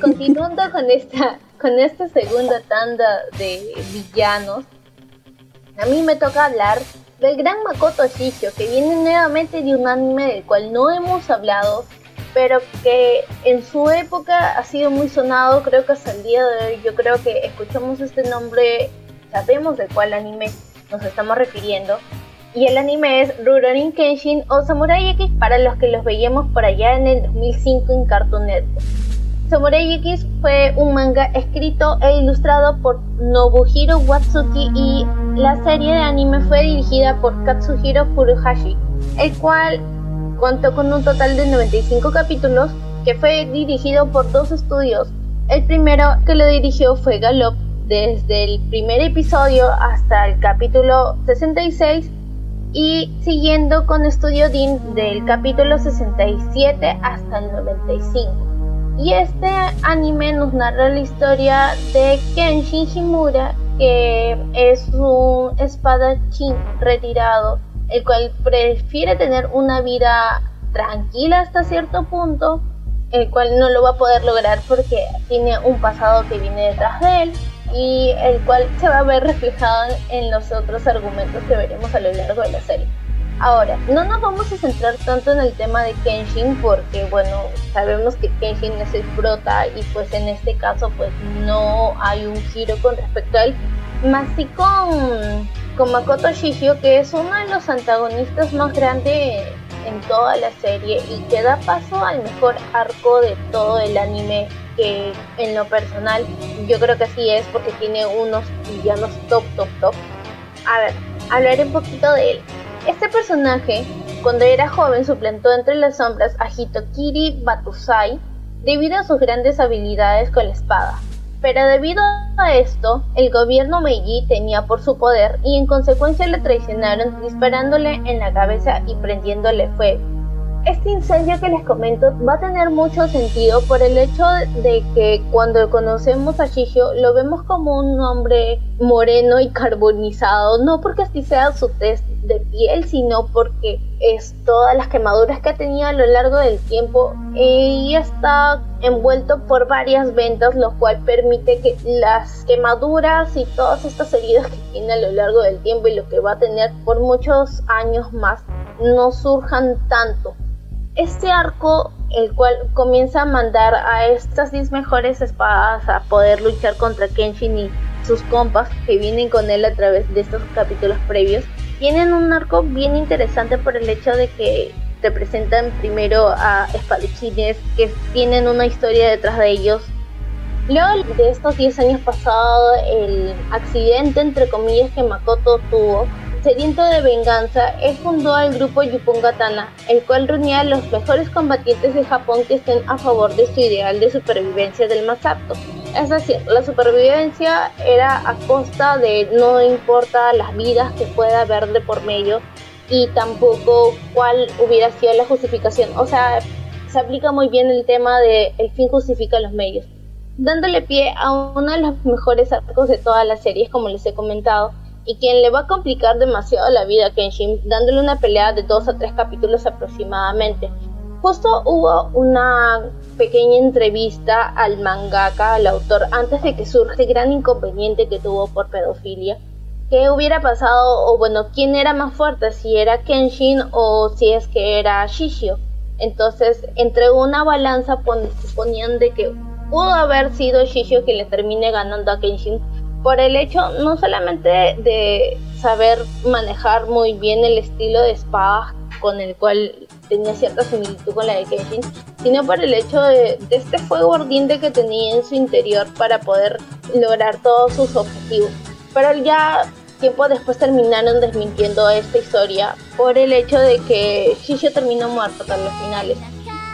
Continuando con esta, con esta segunda tanda de villanos, a mí me toca hablar del gran Makoto Shishio, que viene nuevamente de un anime del cual no hemos hablado, pero que en su época ha sido muy sonado, creo que hasta el día de hoy, yo creo que escuchamos este nombre, sabemos de cuál anime nos estamos refiriendo, y el anime es Rurouni Kenshin o Samurai X para los que los veíamos por allá en el 2005 en Cartoon Network. Samurai X fue un manga escrito e ilustrado por Nobuhiro Watsuki y la serie de anime fue dirigida por Katsuhiro Furuhashi, el cual contó con un total de 95 capítulos que fue dirigido por dos estudios. El primero que lo dirigió fue Galop, desde el primer episodio hasta el capítulo 66 y siguiendo con Studio Dean del capítulo 67 hasta el 95. Y este anime nos narra la historia de Kenshin Himura, que es un espadachín retirado, el cual prefiere tener una vida tranquila hasta cierto punto, el cual no lo va a poder lograr porque tiene un pasado que viene detrás de él y el cual se va a ver reflejado en los otros argumentos que veremos a lo largo de la serie. Ahora, no nos vamos a centrar tanto en el tema de Kenshin porque, bueno, sabemos que Kenshin es el prota y pues en este caso pues no hay un giro con respecto a él. Más sí con, con Makoto Shishio que es uno de los antagonistas más grandes en toda la serie y que da paso al mejor arco de todo el anime que en lo personal yo creo que así es porque tiene unos villanos top, top, top. A ver, hablaré un poquito de él. Este personaje, cuando era joven, suplantó entre las sombras a Hitokiri Batusai debido a sus grandes habilidades con la espada. Pero debido a esto, el gobierno Meiji temía por su poder y en consecuencia le traicionaron disparándole en la cabeza y prendiéndole fuego. Este incendio que les comento va a tener mucho sentido por el hecho de que cuando conocemos a Shishio lo vemos como un hombre moreno y carbonizado, no porque así sea su test de piel, sino porque es todas las quemaduras que ha tenido a lo largo del tiempo y está envuelto por varias ventas, lo cual permite que las quemaduras y todas estas heridas que tiene a lo largo del tiempo y lo que va a tener por muchos años más no surjan tanto este arco, el cual comienza a mandar a estas 10 mejores espadas a poder luchar contra Kenshin y sus compas que vienen con él a través de estos capítulos previos, tienen un arco bien interesante por el hecho de que te presentan primero a espadachines que tienen una historia detrás de ellos. Luego de estos 10 años pasados, el accidente entre comillas que Makoto tuvo Sediento de venganza, él fundó el grupo Yupongatana, el cual reunía a los mejores combatientes de Japón que estén a favor de su ideal de supervivencia del más apto. Es decir, la supervivencia era a costa de no importa las vidas que pueda haber de por medio y tampoco cuál hubiera sido la justificación. O sea, se aplica muy bien el tema de el fin justifica los medios, dándole pie a uno de los mejores arcos de todas las series, como les he comentado, y quien le va a complicar demasiado la vida a Kenshin, dándole una pelea de dos a tres capítulos aproximadamente. Justo hubo una pequeña entrevista al mangaka, al autor, antes de que surja el gran inconveniente que tuvo por pedofilia. ¿Qué hubiera pasado? O bueno, ¿quién era más fuerte? Si era Kenshin o si es que era Shishio. Entonces, entre una balanza ponían de que pudo haber sido Shishio quien le termine ganando a Kenshin por el hecho no solamente de saber manejar muy bien el estilo de espada con el cual tenía cierta similitud con la de Kenshin, sino por el hecho de, este fuego ardiente que tenía en su interior para poder lograr todos sus objetivos. Pero ya tiempo después terminaron desmintiendo esta historia por el hecho de que Shishio terminó muerto para los finales.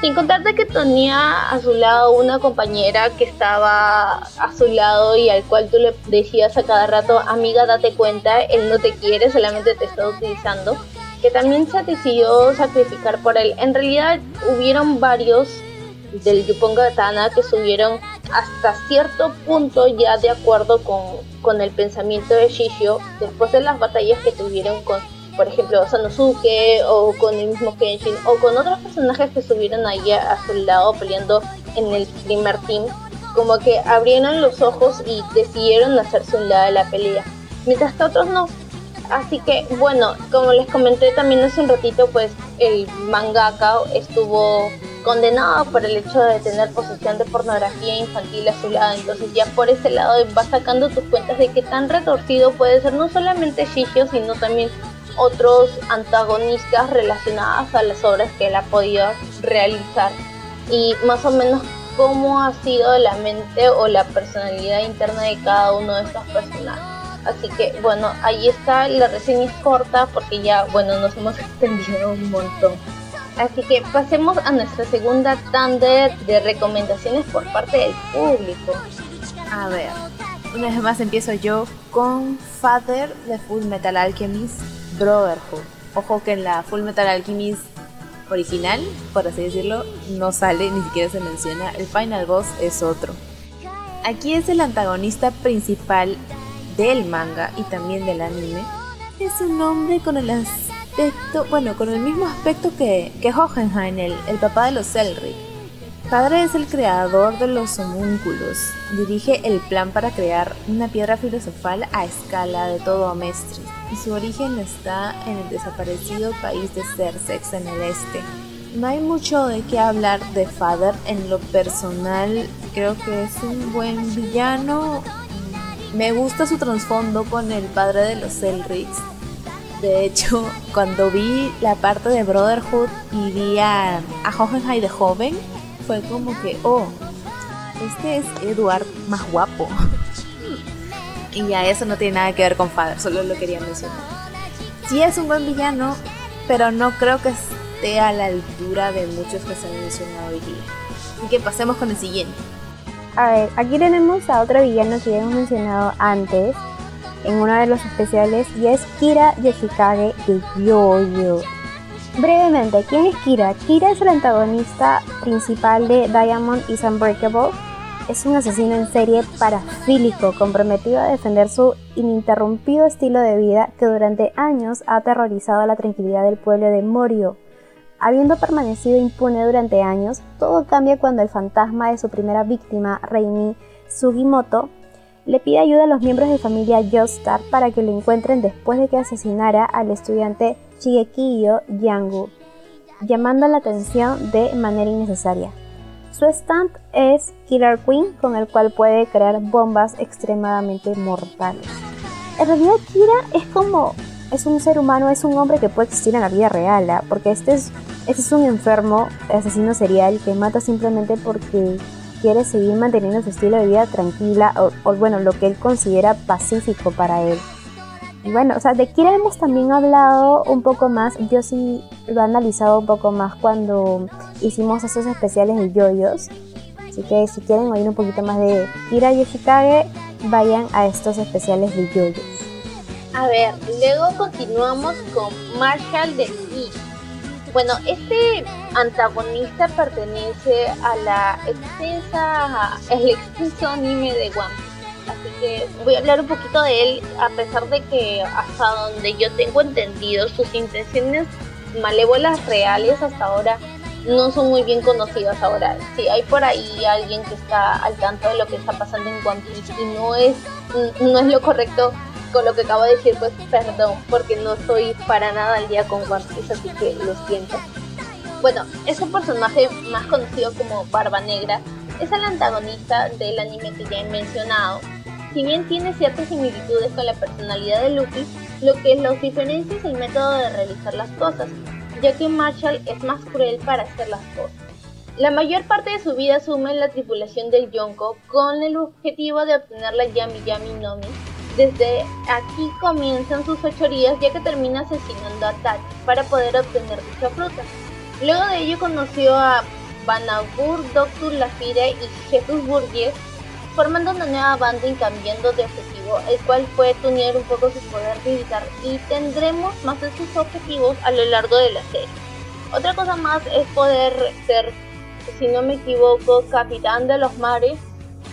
Sin contarte que tenía a su lado una compañera que estaba a su lado y al cual tú le decías a cada rato, amiga, date cuenta, él no te quiere, solamente te está utilizando, que también se decidió sacrificar por él. En realidad hubieron varios del Yupon Gatana que subieron hasta cierto punto ya de acuerdo con, con el pensamiento de Shishio después de las batallas que tuvieron con por ejemplo, Sanosuke o con el mismo Kenshin o con otros personajes que estuvieron ahí a, su lado peleando en el primer team, como que abrieron los ojos y decidieron hacerse un lado de la pelea, mientras que otros no. Así que bueno, como les comenté también hace un ratito, pues el mangaka estuvo condenado por el hecho de tener posesión de pornografía infantil a su lado. Entonces ya por ese lado vas sacando tus cuentas de qué tan retorcido puede ser no solamente Shishio, sino también otros antagonistas relacionados a las obras que él ha podido realizar y más o menos cómo ha sido la mente o la personalidad interna de cada uno de estos personajes. Así que bueno, ahí está, la reseña es corta porque ya, bueno, nos hemos extendido un montón. Así que pasemos a nuestra segunda tanda de recomendaciones por parte del público. A ver, una vez más empiezo yo con Father de Full Metal Alchemist Brotherhood. Ojo que en la Full Metal Alchemist original, por así decirlo, no sale, ni siquiera se menciona. El final boss es otro. Aquí es el antagonista principal del manga y también del anime. Es un hombre con el aspecto, bueno, con el mismo aspecto que, que Hohenheim, el, el papá de los Elric Padre es el creador de los homúnculos. Dirige el plan para crear una piedra filosofal a escala de todo Amestris. Y su origen está en el desaparecido país de Cersex en el este. No hay mucho de qué hablar de Father en lo personal. Creo que es un buen villano. Me gusta su trasfondo con el padre de los Elrics. De hecho, cuando vi la parte de Brotherhood y vi a, a Hohenheim de joven, fue como que, oh, este es Edward más guapo. y ya eso no tiene nada que ver con Father, solo lo quería mencionar. Sí es un buen villano, pero no creo que esté a la altura de muchos que se han mencionado hoy día. Así que pasemos con el siguiente. A ver, aquí tenemos a otro villano que ya hemos mencionado antes en uno de los especiales y es Kira Yoshikage de Yoyo. Brevemente, ¿quién es Kira? Kira es el antagonista principal de Diamond is Unbreakable. Es un asesino en serie parafílico comprometido a defender su ininterrumpido estilo de vida que durante años ha aterrorizado la tranquilidad del pueblo de Morio. Habiendo permanecido impune durante años, todo cambia cuando el fantasma de su primera víctima, Reimi Sugimoto, le pide ayuda a los miembros de familia Joestar para que lo encuentren después de que asesinara al estudiante Shigekiyo Yangu, llamando la atención de manera innecesaria. Su stand es Killer Queen, con el cual puede crear bombas extremadamente mortales. En realidad, Kira es como. Es un ser humano, es un hombre que puede existir en la vida real, ¿ah? porque este es, este es un enfermo, asesino serial que mata simplemente porque quiere seguir manteniendo su estilo de vida tranquila o, o bueno, lo que él considera pacífico para él bueno, o sea, de Kira hemos también hablado un poco más. Yo sí lo he analizado un poco más cuando hicimos esos especiales de yoyos. Así que si quieren oír un poquito más de Kira Yoshikage, vayan a estos especiales de yoyos. A ver, luego continuamos con Marshall de Yi. Bueno, este antagonista pertenece a la extensa, el extenso anime de One así que voy a hablar un poquito de él, a pesar de que hasta donde yo tengo entendido, sus intenciones malévolas reales hasta ahora no son muy bien conocidas ahora. Si hay por ahí alguien que está al tanto de lo que está pasando en One y no es, no es lo correcto con lo que acabo de decir, pues perdón, porque no estoy para nada al día con One así que lo siento. Bueno, es un personaje más conocido como Barba Negra, es el antagonista del anime que ya he mencionado, si bien tiene ciertas similitudes con la personalidad de Luffy, lo que los diferencia es el método de realizar las cosas, ya que Marshall es más cruel para hacer las cosas. La mayor parte de su vida asume la tripulación del Yonko con el objetivo de obtener la Yami Yami Nomi. Desde aquí comienzan sus fechorías ya que termina asesinando a Tachi para poder obtener dicha fruta. Luego de ello conoció a Banagur, Doctor Lafire y Jesús Burgess, formando una nueva banda y cambiando de objetivo, el cual fue tunear un poco su poder militar y tendremos más de sus objetivos a lo largo de la serie. Otra cosa más es poder ser, si no me equivoco, capitán de los mares.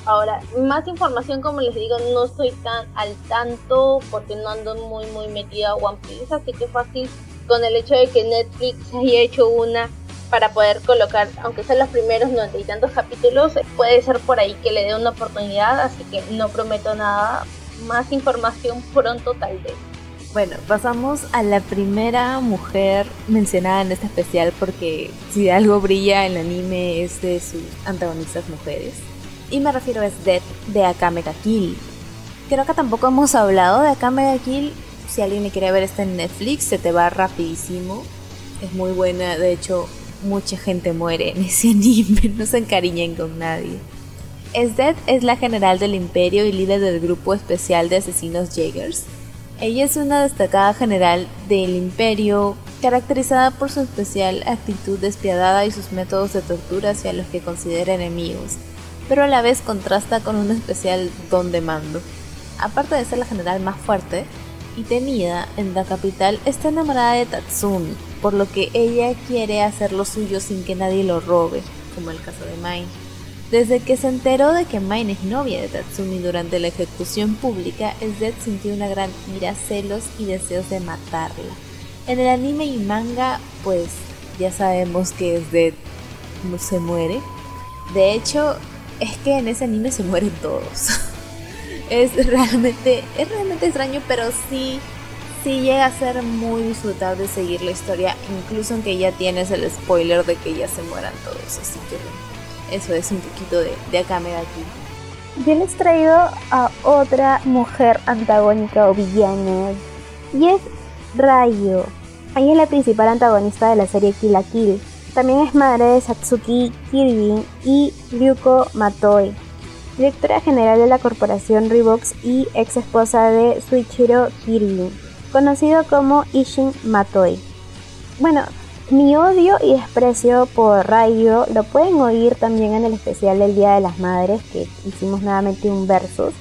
Ahora, más información como les digo, no estoy tan al tanto porque no ando muy muy metida a One Piece, así que fácil con el hecho de que Netflix haya hecho una para poder colocar, aunque sean los primeros noventa y tantos capítulos, puede ser por ahí que le dé una oportunidad, así que no prometo nada. Más información pronto tal vez. Bueno, pasamos a la primera mujer mencionada en este especial porque si algo brilla el anime es de sus antagonistas mujeres. Y me refiero a Death de Akame ga Kill. Creo que tampoco hemos hablado de Akame ga Kill. Si alguien le quiere ver está en Netflix, se te va rapidísimo. Es muy buena, de hecho mucha gente muere en ese anime, no se encariñen con nadie. Esdet es la general del imperio y líder del grupo especial de asesinos Jaegers. Ella es una destacada general del imperio, caracterizada por su especial actitud despiadada y sus métodos de tortura hacia los que considera enemigos, pero a la vez contrasta con un especial don de mando. Aparte de ser la general más fuerte y temida en la capital, está enamorada de Tatsumi, por lo que ella quiere hacer lo suyo sin que nadie lo robe, como el caso de Mine. Desde que se enteró de que Mine es novia de Tatsumi durante la ejecución pública, Zed sintió una gran ira, celos y deseos de matarla. En el anime y manga, pues ya sabemos que Zed se muere. De hecho, es que en ese anime se mueren todos. es realmente, es realmente extraño, pero sí sí llega a ser muy disfrutable seguir la historia, incluso aunque ya tienes el spoiler de que ya se mueran todos, así que eso es un poquito de, de Akame de aquí. Yo les traigo a otra mujer antagónica o villana, y es Rayo. Ella es la principal antagonista de la serie Kill la Kill. También es madre de Satsuki Kirby y Ryuko Matoi, directora general de la corporación Reeboks y ex esposa de Suichiro Kirby conocido como Ishin Matoi. Bueno, mi odio y desprecio por Rayo lo pueden oír también en el especial del Día de las Madres que hicimos nuevamente un versus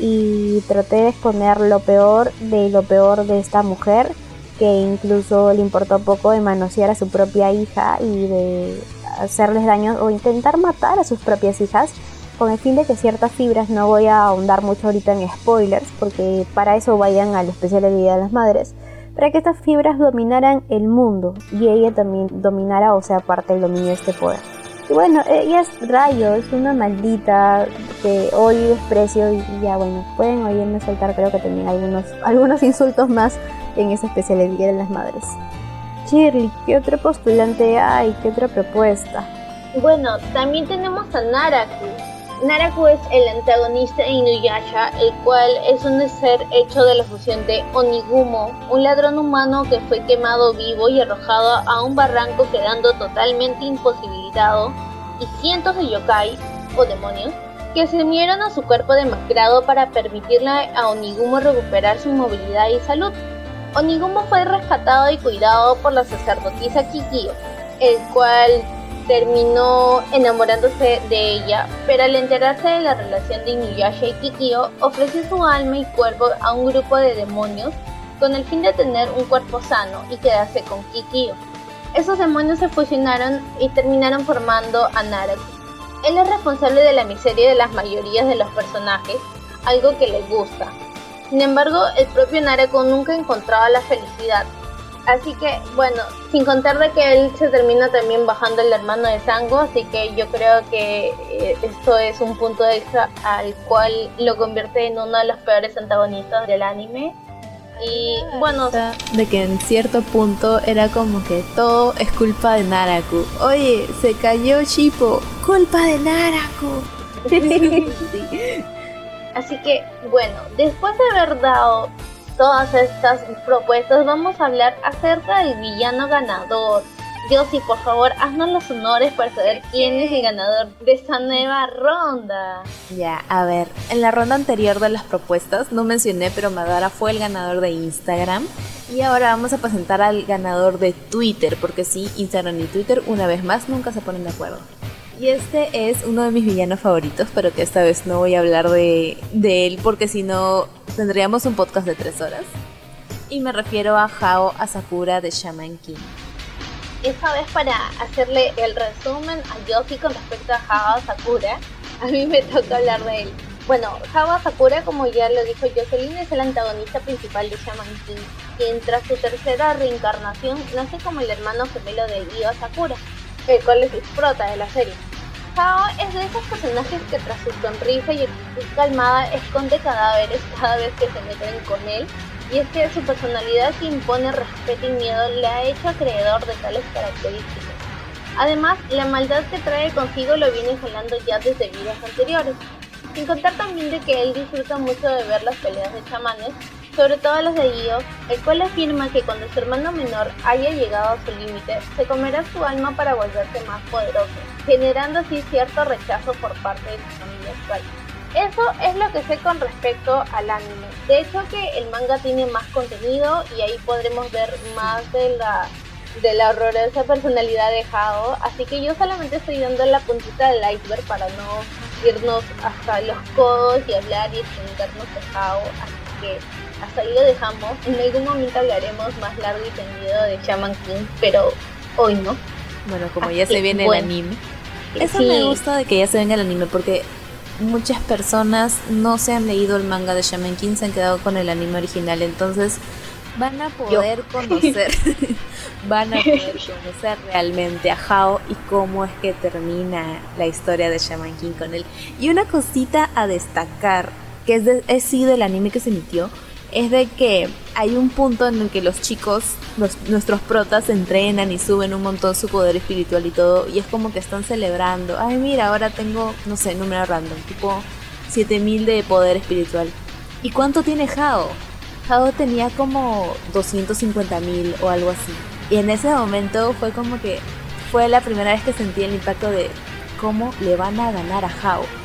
y traté de exponer lo peor de lo peor de esta mujer que incluso le importó poco de manosear a su propia hija y de hacerles daño o intentar matar a sus propias hijas con el fin de que ciertas fibras, no voy a ahondar mucho ahorita en spoilers, porque para eso vayan al especial de Día de las Madres, para que estas fibras dominaran el mundo y ella también dominara o sea parte del dominio de este poder. Y bueno, ella es Rayo, es una maldita que hoy desprecio y ya bueno, pueden oírme soltar creo que tenía algunos, algunos insultos más en ese especial de Día de las Madres. Shirley, ¿qué otro postulante hay? ¿Qué otra propuesta? Bueno, también tenemos a Naraku, Naraku es el antagonista de Inuyasha, el cual es un ser hecho de la fusión de Onigumo, un ladrón humano que fue quemado vivo y arrojado a un barranco quedando totalmente imposibilitado, y cientos de yokai, o demonios, que se unieron a su cuerpo demacrado para permitirle a Onigumo recuperar su movilidad y salud. Onigumo fue rescatado y cuidado por la sacerdotisa Kikyo, el cual terminó enamorándose de ella, pero al enterarse de la relación de Inuyasha y Kikyo, ofreció su alma y cuerpo a un grupo de demonios con el fin de tener un cuerpo sano y quedarse con Kikyo. Esos demonios se fusionaron y terminaron formando a Naraku. Él es responsable de la miseria de las mayorías de los personajes, algo que le gusta. Sin embargo, el propio Naraku nunca encontraba la felicidad Así que, bueno, sin contar de que él se termina también bajando el hermano de Sango, así que yo creo que eh, esto es un punto extra al cual lo convierte en uno de los peores antagonistas del anime. Y bueno, de que en cierto punto era como que todo es culpa de Naraku. Oye, se cayó Shippo, culpa de Naraku. Así que, bueno, después de haber dado todas estas propuestas vamos a hablar acerca del villano ganador. Josie, por favor, haznos los honores para saber quién es el ganador de esta nueva ronda. Ya, a ver, en la ronda anterior de las propuestas no mencioné, pero Madara fue el ganador de Instagram. Y ahora vamos a presentar al ganador de Twitter, porque sí, Instagram y Twitter una vez más nunca se ponen de acuerdo. Y este es uno de mis villanos favoritos, pero que esta vez no voy a hablar de, él porque si no tendríamos un podcast de tres horas. Y me refiero a Hao Asakura de Shaman King. Esta vez para hacerle el resumen a Yoshi con respecto a Hao Asakura, a mí me toca hablar de él. Bueno, Hao Asakura, como ya lo dijo Jocelyn, es el antagonista principal de Shaman King, quien tras su tercera reencarnación nace como el hermano gemelo de Io Asakura, el cual es el prota de la serie. Hao es de esos personajes que tras su sonrisa y actitud calmada esconde cadáveres cada vez que se meten con él, y es que su personalidad que impone respeto y miedo le ha hecho acreedor de tales características. Además, la maldad que trae consigo lo viene jalando ya desde vidas anteriores, sin contar también de que él disfruta mucho de ver las peleas de chamanes sobre todo los de Io, el cual afirma que cuando su hermano menor haya llegado a su límite, se comerá su alma para volverse más poderoso, generando así cierto rechazo por parte de su familia actual. Eso es lo que sé con respecto al anime. De hecho que el manga tiene más contenido y ahí podremos ver más de la de la horrorosa personalidad de Hao, así que yo solamente estoy dando la puntita del iceberg para no irnos hasta los codos y hablar y extendernos de Hao, así que hasta ahí lo dejamos. En algún momento hablaremos más largo y tendido de Shaman King, pero hoy no. Bueno, como ya se viene el anime. Eso me gusta de que ya se venga el anime porque muchas personas no se han leído el manga de Shaman King, se han quedado con el anime original, entonces van a poder conocer van a poder conocer realmente a Hao y cómo es que termina la historia de Shaman King con él. Y una cosita a destacar, que es, de, es sí del anime que se emitió, es de que hay un punto en el que los chicos, nuestros protas, entrenan y suben un montón su poder espiritual y todo, y es como que están celebrando, ay mira, ahora tengo, no sé, número random, tipo 7000 de poder espiritual. ¿Y cuánto tiene Hao? Hao tenía como 250.000 o algo así. Y en ese momento fue como que fue la primera vez que sentí el impacto de cómo le van a ganar a Hao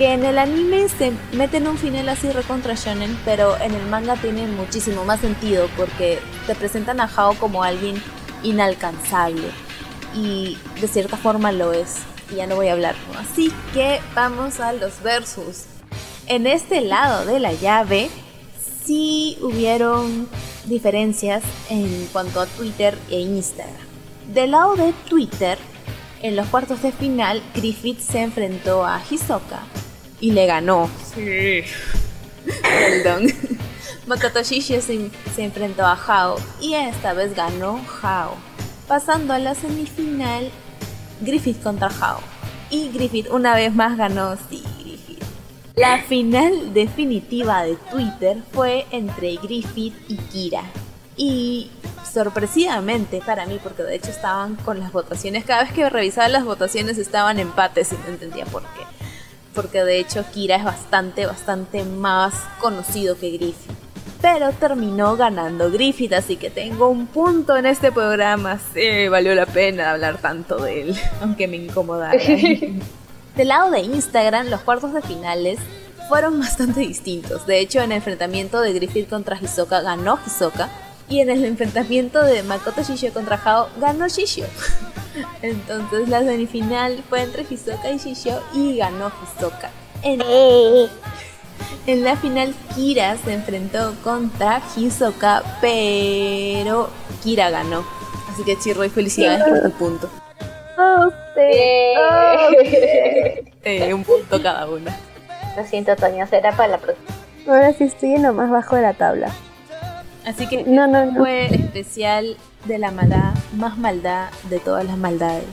que en el anime se meten un final así recontra shonen, pero en el manga tiene muchísimo más sentido porque te presentan a Hao como alguien inalcanzable y de cierta forma lo es. Y ya no voy a hablar. Así que vamos a los versus. En este lado de la llave sí hubieron diferencias en cuanto a Twitter e Instagram. Del lado de Twitter, en los cuartos de final, Griffith se enfrentó a Hisoka, y le ganó. Sí. Perdón. Makoto Shishio se, se, enfrentó a Hao y esta vez ganó Hao, pasando a la semifinal Griffith contra Hao. Y Griffith una vez más ganó, sí, Griffith. La final definitiva de Twitter fue entre Griffith y Kira. Y sorpresivamente para mí, porque de hecho estaban con las votaciones, cada vez que revisaba las votaciones estaban empates y no entendía por qué porque de hecho Kira es bastante, bastante más conocido que Griffith. Pero terminó ganando Griffith, así que tengo un punto en este programa. Sí, valió la pena hablar tanto de él, aunque me incomodara. Del lado de Instagram, los cuartos de finales fueron bastante distintos. De hecho, en el enfrentamiento de Griffith contra Hisoka ganó Hisoka. Y en el enfrentamiento de Makoto Shishio contra Hao ganó Shishio. Entonces la semifinal fue entre Hisoka y Shishio y ganó Hisoka. En, en la final Kira se enfrentó contra Hisoka, pero Kira ganó. Así que Chirro y felicidades por tu punto. Eh, un punto cada una. Lo siento, Toño, será para la próxima. Ahora sí estoy en lo más bajo de la tabla. Así que no, no, no. fue especial de la maldad, más maldad de todas las maldades.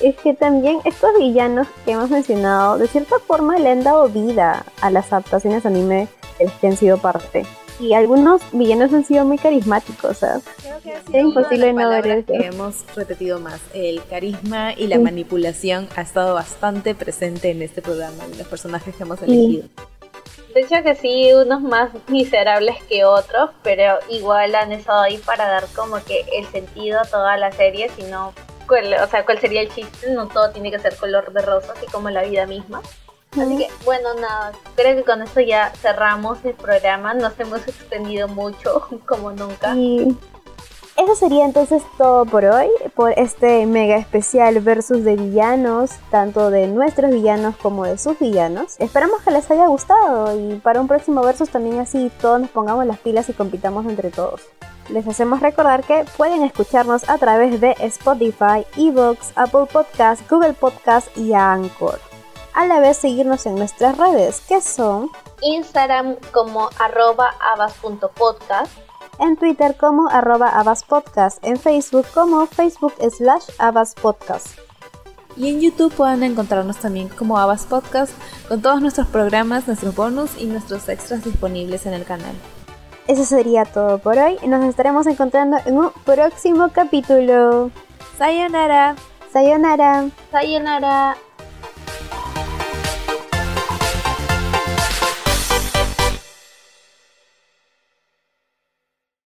Es que también estos villanos que hemos mencionado, de cierta forma le han dado vida a las adaptaciones anime de las que han sido parte. Y algunos villanos han sido muy carismáticos, ¿sabes? es imposible no ver eso. Que hemos repetido más. El carisma y la manipulación ha estado bastante presente en este programa, en los personajes que hemos elegido. De hecho que sí, unos más miserables que otros, pero igual han estado ahí para dar como que el sentido a toda la serie, sino, o sea, cuál sería el chiste, no todo tiene que ser color de rosa, así como la vida misma. Así que, bueno, nada, creo que con esto ya cerramos el programa, nos hemos extendido mucho, como nunca. Y eso sería entonces todo por hoy, por este mega especial versus de villanos, tanto de nuestros villanos como de sus villanos. Esperamos que les haya gustado y para un próximo versus también así todos nos pongamos las pilas y compitamos entre todos. Les hacemos recordar que pueden escucharnos a través de Spotify, Evox, Apple Podcasts, Google Podcasts y Anchor a la vez seguirnos en nuestras redes, que son Instagram como arroba abas.podcast, en Twitter como arroba abaspodcast, en Facebook como Facebook slash abaspodcast. Y en YouTube pueden encontrarnos también como Abas Podcast con todos nuestros programas, nuestros bonus y nuestros extras disponibles en el canal. Eso sería todo por hoy. Nos estaremos encontrando en un próximo capítulo. Sayonara. Sayonara. Sayonara.